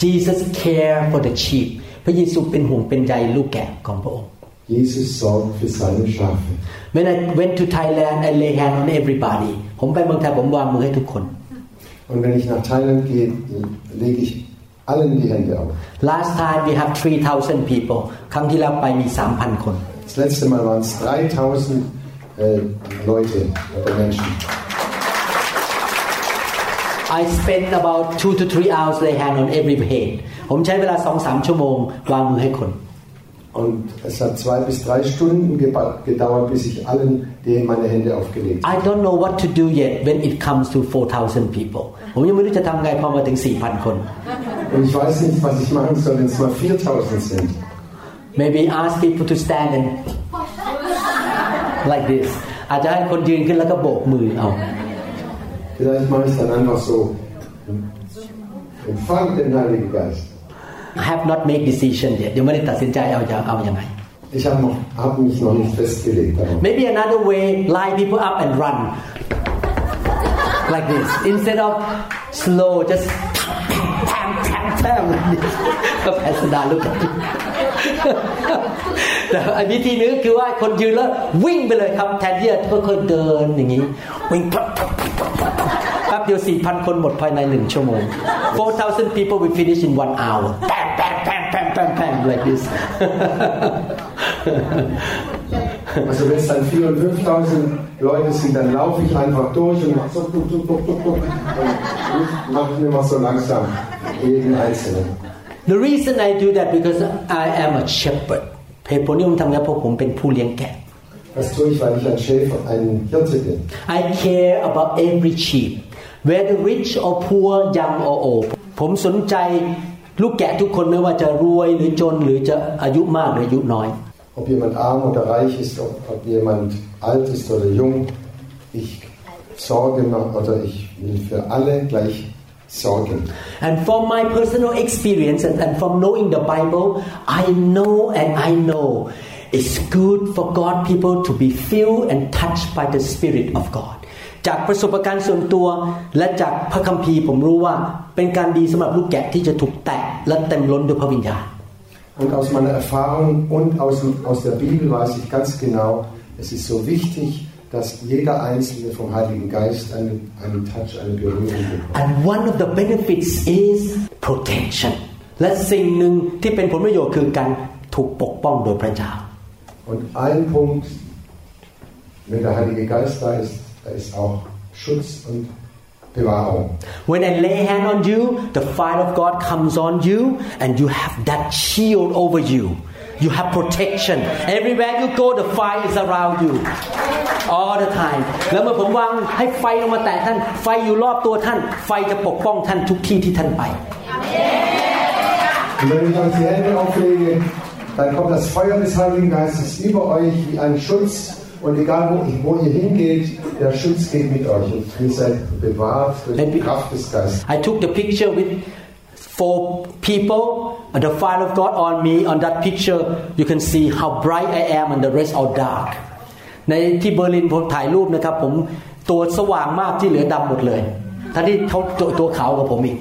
Jesus care for the sheep พระเยซูเป็นห่วงเป็นใยลูกแกะของพระองค์ Jesus sorgt für seine Schafe. When I went to Thailand I lay hand on everybody ผมไปเมืองไทยผมวางมือให้ทุกคน Und wenn ich nach Thailand gehe, lege ich allen die Hände auf. Last time we have 3,000 people ครั้งที่แล้วไปมี 3,000 คน Das letzte Mal waren es 3000 äh, Leute oder Menschen. I spend about two to three hours lay hand on every head ผมใช้เวลาสองสามชั่วโมงวางมือให้คน Und es hat zwei bis drei Stunden geba- gedauert, bis ich allen denen meine Hände aufgelegt habe. I don't know what to do yet when it comes to 4,000 people ผมยังไม่รู้จะทำไงพอมาถึง 4,000 คน Und ich weiß nicht, was ich machen soll, wenn es mal 4000 sind. maybe ask people to stand and like this อาจจะให้คนยืนขึ้นแล้วก็โบกมือเอา Vielleicht mache ich dann einfach so. Empfang den Heiligen Geist. I have not made decision yet ยังไม่ได้ตัดสินใจเอาจะเอายังไง Ich habe noch, hab mich noch nicht festgelegt darauf. maybe another way line people up and run like this instead of slow just pam pam pam like this ก็แพสดาลูกแต่อันวิธีนึงคือว่าคนยืนแล้ววิ่งไปเลยครับแทนที่จะค่อยๆเดินอย่างนี้วิ่งปั๊บปั๊บปั๊บ ปั๊บปั๊บแป๊บเดียว4,000 คนหมดภายในหนึ่งชั่วโมง 4,000 people will finish in one hour bam bam bam bam bam bam like this Also wenn es dann 4.000 und 5.000 Leute sind, dann laufe ich einfach durch und mache so, tuck, tuck, tuck, tuck, tuck, und mache immer so langsam jeden Einzelnen. The reason I do that because I am a shepherd เหตุผลที่ผมทำงั้นเพราะผมเป็นผู้เลี้ยงแกะ Das tue ich, weil ich ein Schäfer, ein Hirte bin. I care about every sheep whether rich or poor young or old ผมสนใจลูกแกะทุกคนไม่ว่าจะรวยหรือจนหรือจะอายุมากหรืออายุน้อย Ob jemand arm oder reich ist, ob, ob jemand alt ist oder jung, ich sorge noch, oder ich will für alle gleich sorgen. And from my personal experience and, and from knowing the Bible I know and I know it's good for God people to be filled and touched by the Spirit of God จากประสบการณ์ส่วนตัว และจากพระคัมภีร์ผมรู้ว่าเป็นการดีสำหรับลูกแกะที่จะถูกแตะและเต็มล้นด้วยพระวิญญาณ Und aus meiner Erfahrung und aus, aus der Bibel weiß ich ganz genau, es ist so wichtig, dass jeder Einzelne vom Heiligen Geist einen, einen Touch, eine Berührung bekommt. and one of the benefits is protection และสิ่งหนึ่งที่เป็นผลประโยชน์คือการถูกปกป้องโดยพระเจ้า Und ein Punkt, wenn der Heilige Geist da ist, da ist auch Schutz und Bewahrung. When I lay hand on you, the fire of God comes on you, and you have that shield over you. you have protection everywhere you go the fire is around you all the time แล้วเมื่อผมวางให้ไฟลงมาแตะท่าน ไฟอยู่รอบตัวท่าน ไฟจะปกป้องท่านทุกที่ที่ท่านไป Und wenn ich euch die Hände auflege, dann kommt das Feuer des Heiligen Geistes über euch wie ein Schutz. Und egal wo, wo ihr hingeht, der Schutz geht mit euch. Und ihr seid bewahrt durch die Kraft des Geistes. I took the picture with four people and the fire of God on me on that picture you can see how bright I am and the rest all dark ในที่เบอร์ลินผมถ่ายรูปนะครับ ผมตัวสว่างมากที่เหลือดำหมดเลยทั้งที่เขาตัวตัวขาวกว่าผมอีก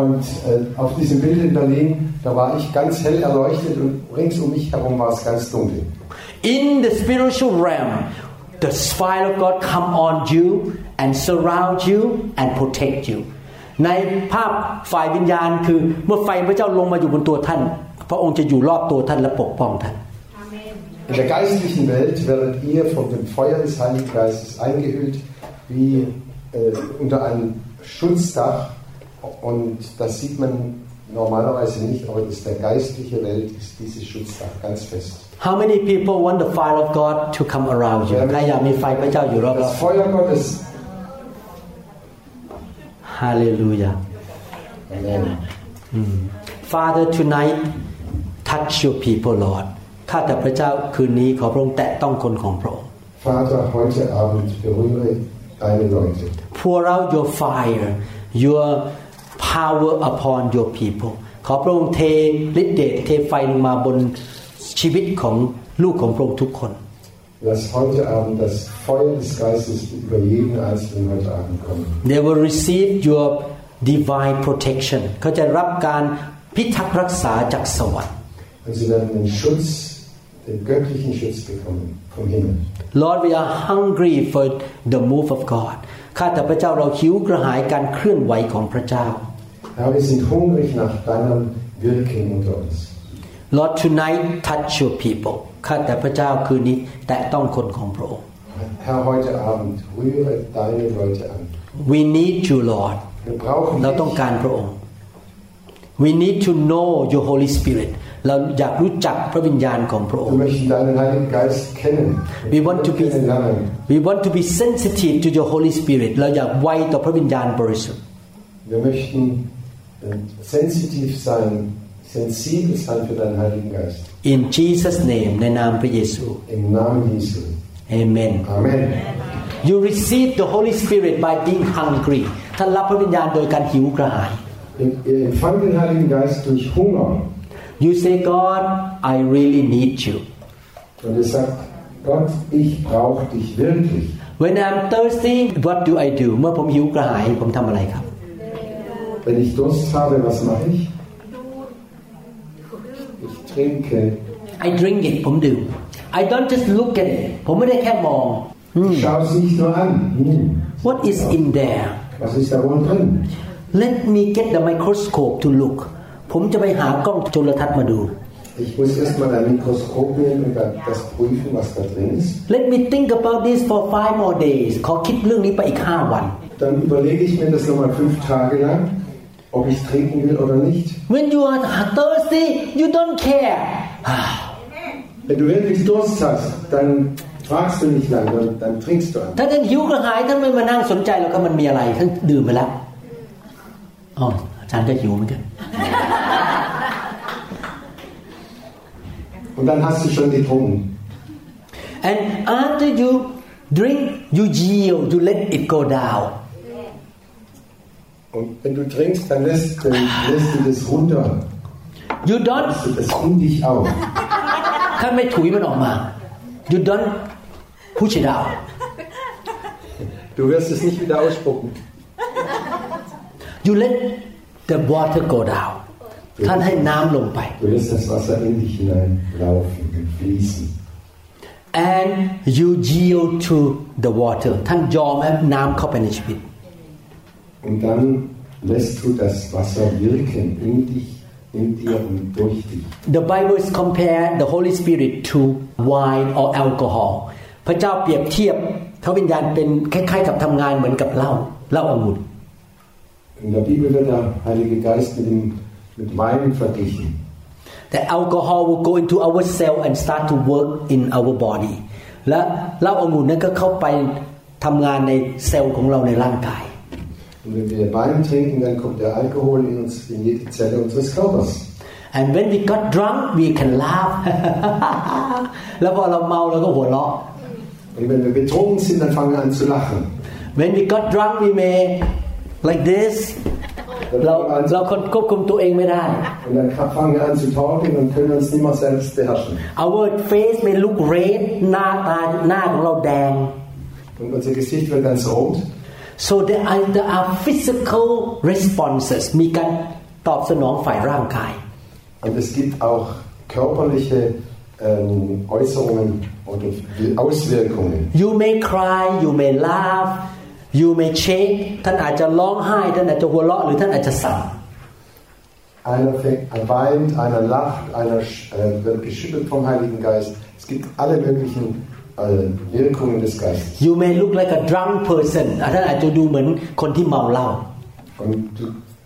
Und äh, auf diesem Bild in Berlin, da war ich ganz hell erleuchtet und rings um mich herum war es ganz dunkel. In the spiritual realm the fire of God come on you and surround you and protect you ในภาพฝ่ายวิญญาณคือเมื่อไฟพระเจ้าลงมาอยู่บนตัวท่าน พระองค์จะอยู่รอบตัวท่านและปกป้องท่าน In der geistlichen Welt werdet ihr von dem Feuer des Heiligen Geistes eingehüllt wie äh, unter einem Schutzdach. Und das sieht man normalerweise nicht, aber in der geistlichen Welt ist dieses Schutzdach ganz fest. How many people want the fire of God to come around you ใครอยากมีไฟพระเจ้าอยู่รอบ Das Feuer Gottes ๆ Hallelujah Amen. Father tonight touch your people Lord ข้าแต่พระเจ้าคืนนี้ขอพระองค์แตะต้องคนของพระองค์ Vater, heute Abend berühre deine Leute. pour out your fire your power upon your people ขอพระองค์เทฤทธิเดชเทไฟลงมาบน ชีวิตของลูกของพระองค์ทุกคน Lass heute Abend das Feuer des Geistes über jeden Einzelnen heute Abend kommen. they will receive your divine protection เขาจะรับการพิทักษ์รักษาจากสวรรค์ Und sie werden den Schutz, den göttlichen Schutz bekommen vom Himmel. Lord we are hungry for the move of God ข้าแต่พระเจ้าเราหิวกระหายการเคลื่อนไหวของพระเจ้า Herr, wir sind hungrig nach deinem Wirken unter uns. Lord tonight touch your people ข้าแต่พระเจ้าคืนนี้แตะต้องคนของพระองค์ Herr, heute Abend rühre deine Leute an. We need you Lord Wir brauchen เราต้อง dich. การพระองค์ We need to know your Holy Spirit เราอยากรู้จักพระวิญญาณของพระอง Wir ค์ möchten deinen Heiligen Geist kennen. We want to be kennenlernen. We want to be sensitive to your Holy Spirit เราอยากไวต่อพระวิญญาณบริสุทธิ์ Wir möchten äh, sensitiv sein, sensibel sein für deinen Heiligen Geist. In Jesus name ในนามพระเยซู Im Namen Jesu. Amen Amen. You receive the Holy Spirit by being hungry ท่านรับพระวิญญาณโดยการหิวกระหาย Ihr empfangt den Heiligen Geist durch Hunger. You say God I really need you Und ihr sagt, Gott, ich brauche dich wirklich. When I'm thirsty what do I do เมื่อผมหิวกระหายผมทำอะไรครับ Wenn ich Durst habe, was mache ich? Ich trinke. I drink it ผมดื่ม I don't just look at it ผมไม่ได้แค่มอง Ich schaue es nicht nur an. Hm, What is in there was ist da wohl drin? Let me get the microscope to look ผมจะไปหากล้องจุลทรรศน์มาดู Ich muss erstmal ein Mikroskop nehmen und dann das prüfen, was da drin ist. Let me think about this for five more days ขอคิดเรื่องนี้ไปอีกห้าวัน Dann überlege ich mir das nochmal fünf Tage lang, Ob ich trinken will oder nicht. When you are thirsty you don't care Wenn du wirklich Durst hast, dann fragst du nicht lange, dann, dann trinkst du an. ถ้าท่านหิวกระหายท่านไม่มานั่งสนใจหรอกครับมันมีอะไรท่านดื่มไปแล้วอ๋ออาจารย์ก็หิวเหมือนกัน Und dann hast du schon getrunken. and after you drink you yield you let it go down Und wenn du trinkst, dann lässt, dann lässt du das runter. you don't Lässt du das um dich auf. ถ้าไม่ถุยมันออกมา you don't push it out Du wirst es nicht wieder ausspucken. you let the water go down ท่านให้น้ำลงไป Du lässt das Wasser in dich hineinlaufen und fließen. and you yield to the water ท่านยอมให้น้ำเข้าไปในชีวิต Und dann lässt du das Wasser wirken in dich, in dir und durch dich. The Bible is compare the Holy Spirit to wine or alcohol พระเจ้าเปรียบเทียบพระวิญญาณเป็นคล้ายๆกับทำงานเหมือนกับเหล้าเหล้าองุ่น In der Bibel wird der Heilige Geist mit, dem, mit Wein verglichen. the alcohol will go into our cell and start to work in our body และเหล้าองุ่นนั้นก็เข้าไปทำงานในเซลล์ของเราในร่างกาย Und wenn wir Wein trinken, dann kommt der Alkohol in, uns, in jede Zelle unseres Körpers. and when we got drunk we can laugh แล้วพอเราเมาเราก็หัวเราะ Und wenn wir betrunken sind, dann fangen wir an zu lachen. when we got drunk we may like this เราเราคนควบคุมตัวเองไม่ได้ Und dann fangen wir an zu talken und können uns nicht mehr selbst beherrschen. our face may look red หน้าตาหน้าของเราแดง Und unser Gesicht wird ganz rot. so there are, there are physical responses มีการตอบสนองฝ่ายร่างกาย Und es gibt auch körperliche ähm, Äußerungen oder Auswirkungen. you may cry you may laugh you may shake ท่านอาจจะร้องไห้ท่านอาจจะหัวเราะหรือท่านอาจจะสั่น Einer fängt, er weint, einer lacht, einer äh, wird geschüttelt vom Heiligen Geist. Es gibt alle möglichen äh, Wirkungen des Geistes. you may look like a drunk person อ่ะท่านอาจจะดูเหมือนคนที่เมาเหล้า Und du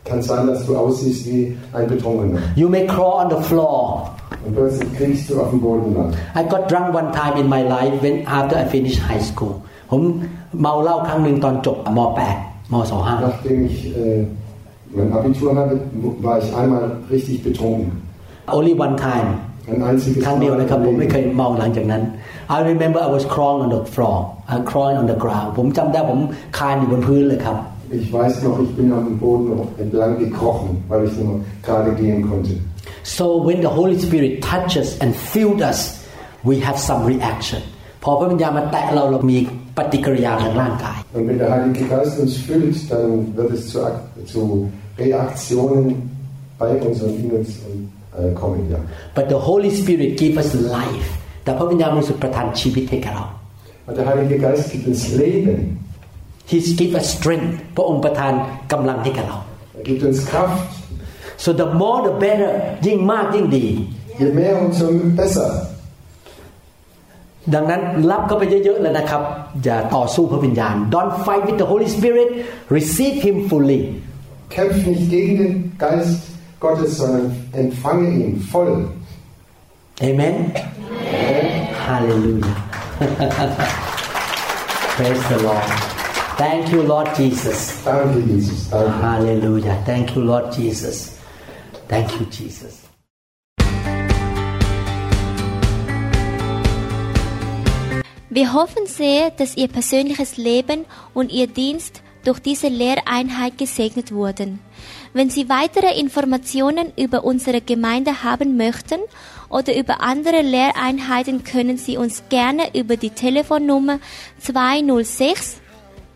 kann sein, dass du aussiehst wie ein Betrunkener. you may crawl on the floor Und plötzlich kriegst du auf dem Boden lang. I got drunk one time in my life when after I finished high school ผมเมาเหล้าครั้งหนึ่งตอนจบม .8 ม .25 Nachdem ich äh, mein Abitur hatte, war ich einmal richtig betrunken. only one time Ein einziges ครั้งเดียวนะครับ ผมไม่เคยเมาหลังจากนั้น I remember I was crawling on the floor I crawling on the ground ผมจำได้ผมคลานอยู่บนพื้นเลยครับ Ich weiß noch, ich bin am Boden entlang gekrochen, weil ich nur gerade gehen konnte. so when the Holy Spirit touches and filled us we have some reaction พอพระวิญญาณมาแตะเราเรามีปฏิกิริยาทางร่างกาย Und wenn der Heilige Geist uns füllt, dann wird es zu, Ak- zu Reaktionen bei uns und in uns äh, kommen. Ja. but the Holy Spirit give us life แต่พระวิญญาณบริสุทธิ์ประทานชีวิตให้กับเรา Und der Heilige Geist gibt uns Leben, He give us strength พระองค์ประทานกำลังให้กับเรา er gibt uns Kraft. so the more the better ยิ่งมากยิ่งดี Je mehr, umso besser. ดังนั้นรับเข้าไปเยอะๆเลยนะครับ อย่าต่อสู้พระวิญญาณ Don't fight with the Holy Spirit receive Him fully Kämpf nicht gegen den Geist Gottes, sondern empfange ihn voll. Amen Hallelujah Praise the Lord Thank you Lord Jesus Danke, Jesus. Danke. Hallelujah Thank you Lord Jesus Thank you Jesus Wir hoffen sehr, dass Ihr persönliches Leben und Ihr Dienst durch diese Lehreinheit gesegnet wurden. Wenn Sie weitere Informationen über unsere Gemeinde haben möchten oder über andere Lehreinheiten, können Sie uns gerne über die Telefonnummer 206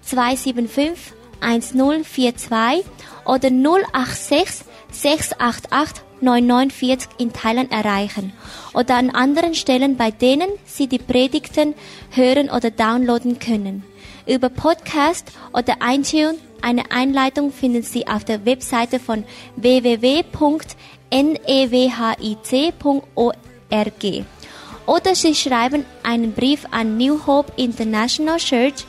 275 1042 oder 086 688 949 in Thailand erreichen oder an anderen Stellen, bei denen Sie die Predigten hören oder downloaden können. Über Podcast oder iTunes eine Einleitung finden Sie auf der Webseite von www.newhic.org. Oder Sie schreiben einen Brief an New Hope International Church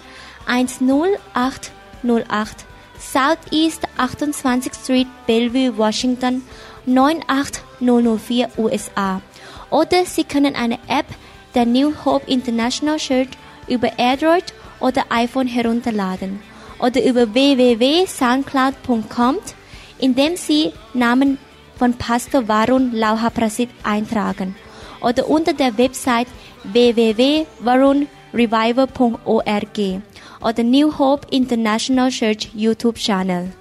10808 Southeast 28th Street, Bellevue, Washington 98004 USA. Oder Sie können eine App der New Hope International Church über Android oder iPhone herunterladen oder über www.soundcloud.com, indem Sie Namen von Pastor Varun Lauhaprasit eintragen oder unter der Website www.varunrevival.org oder New Hope International Church YouTube Channel.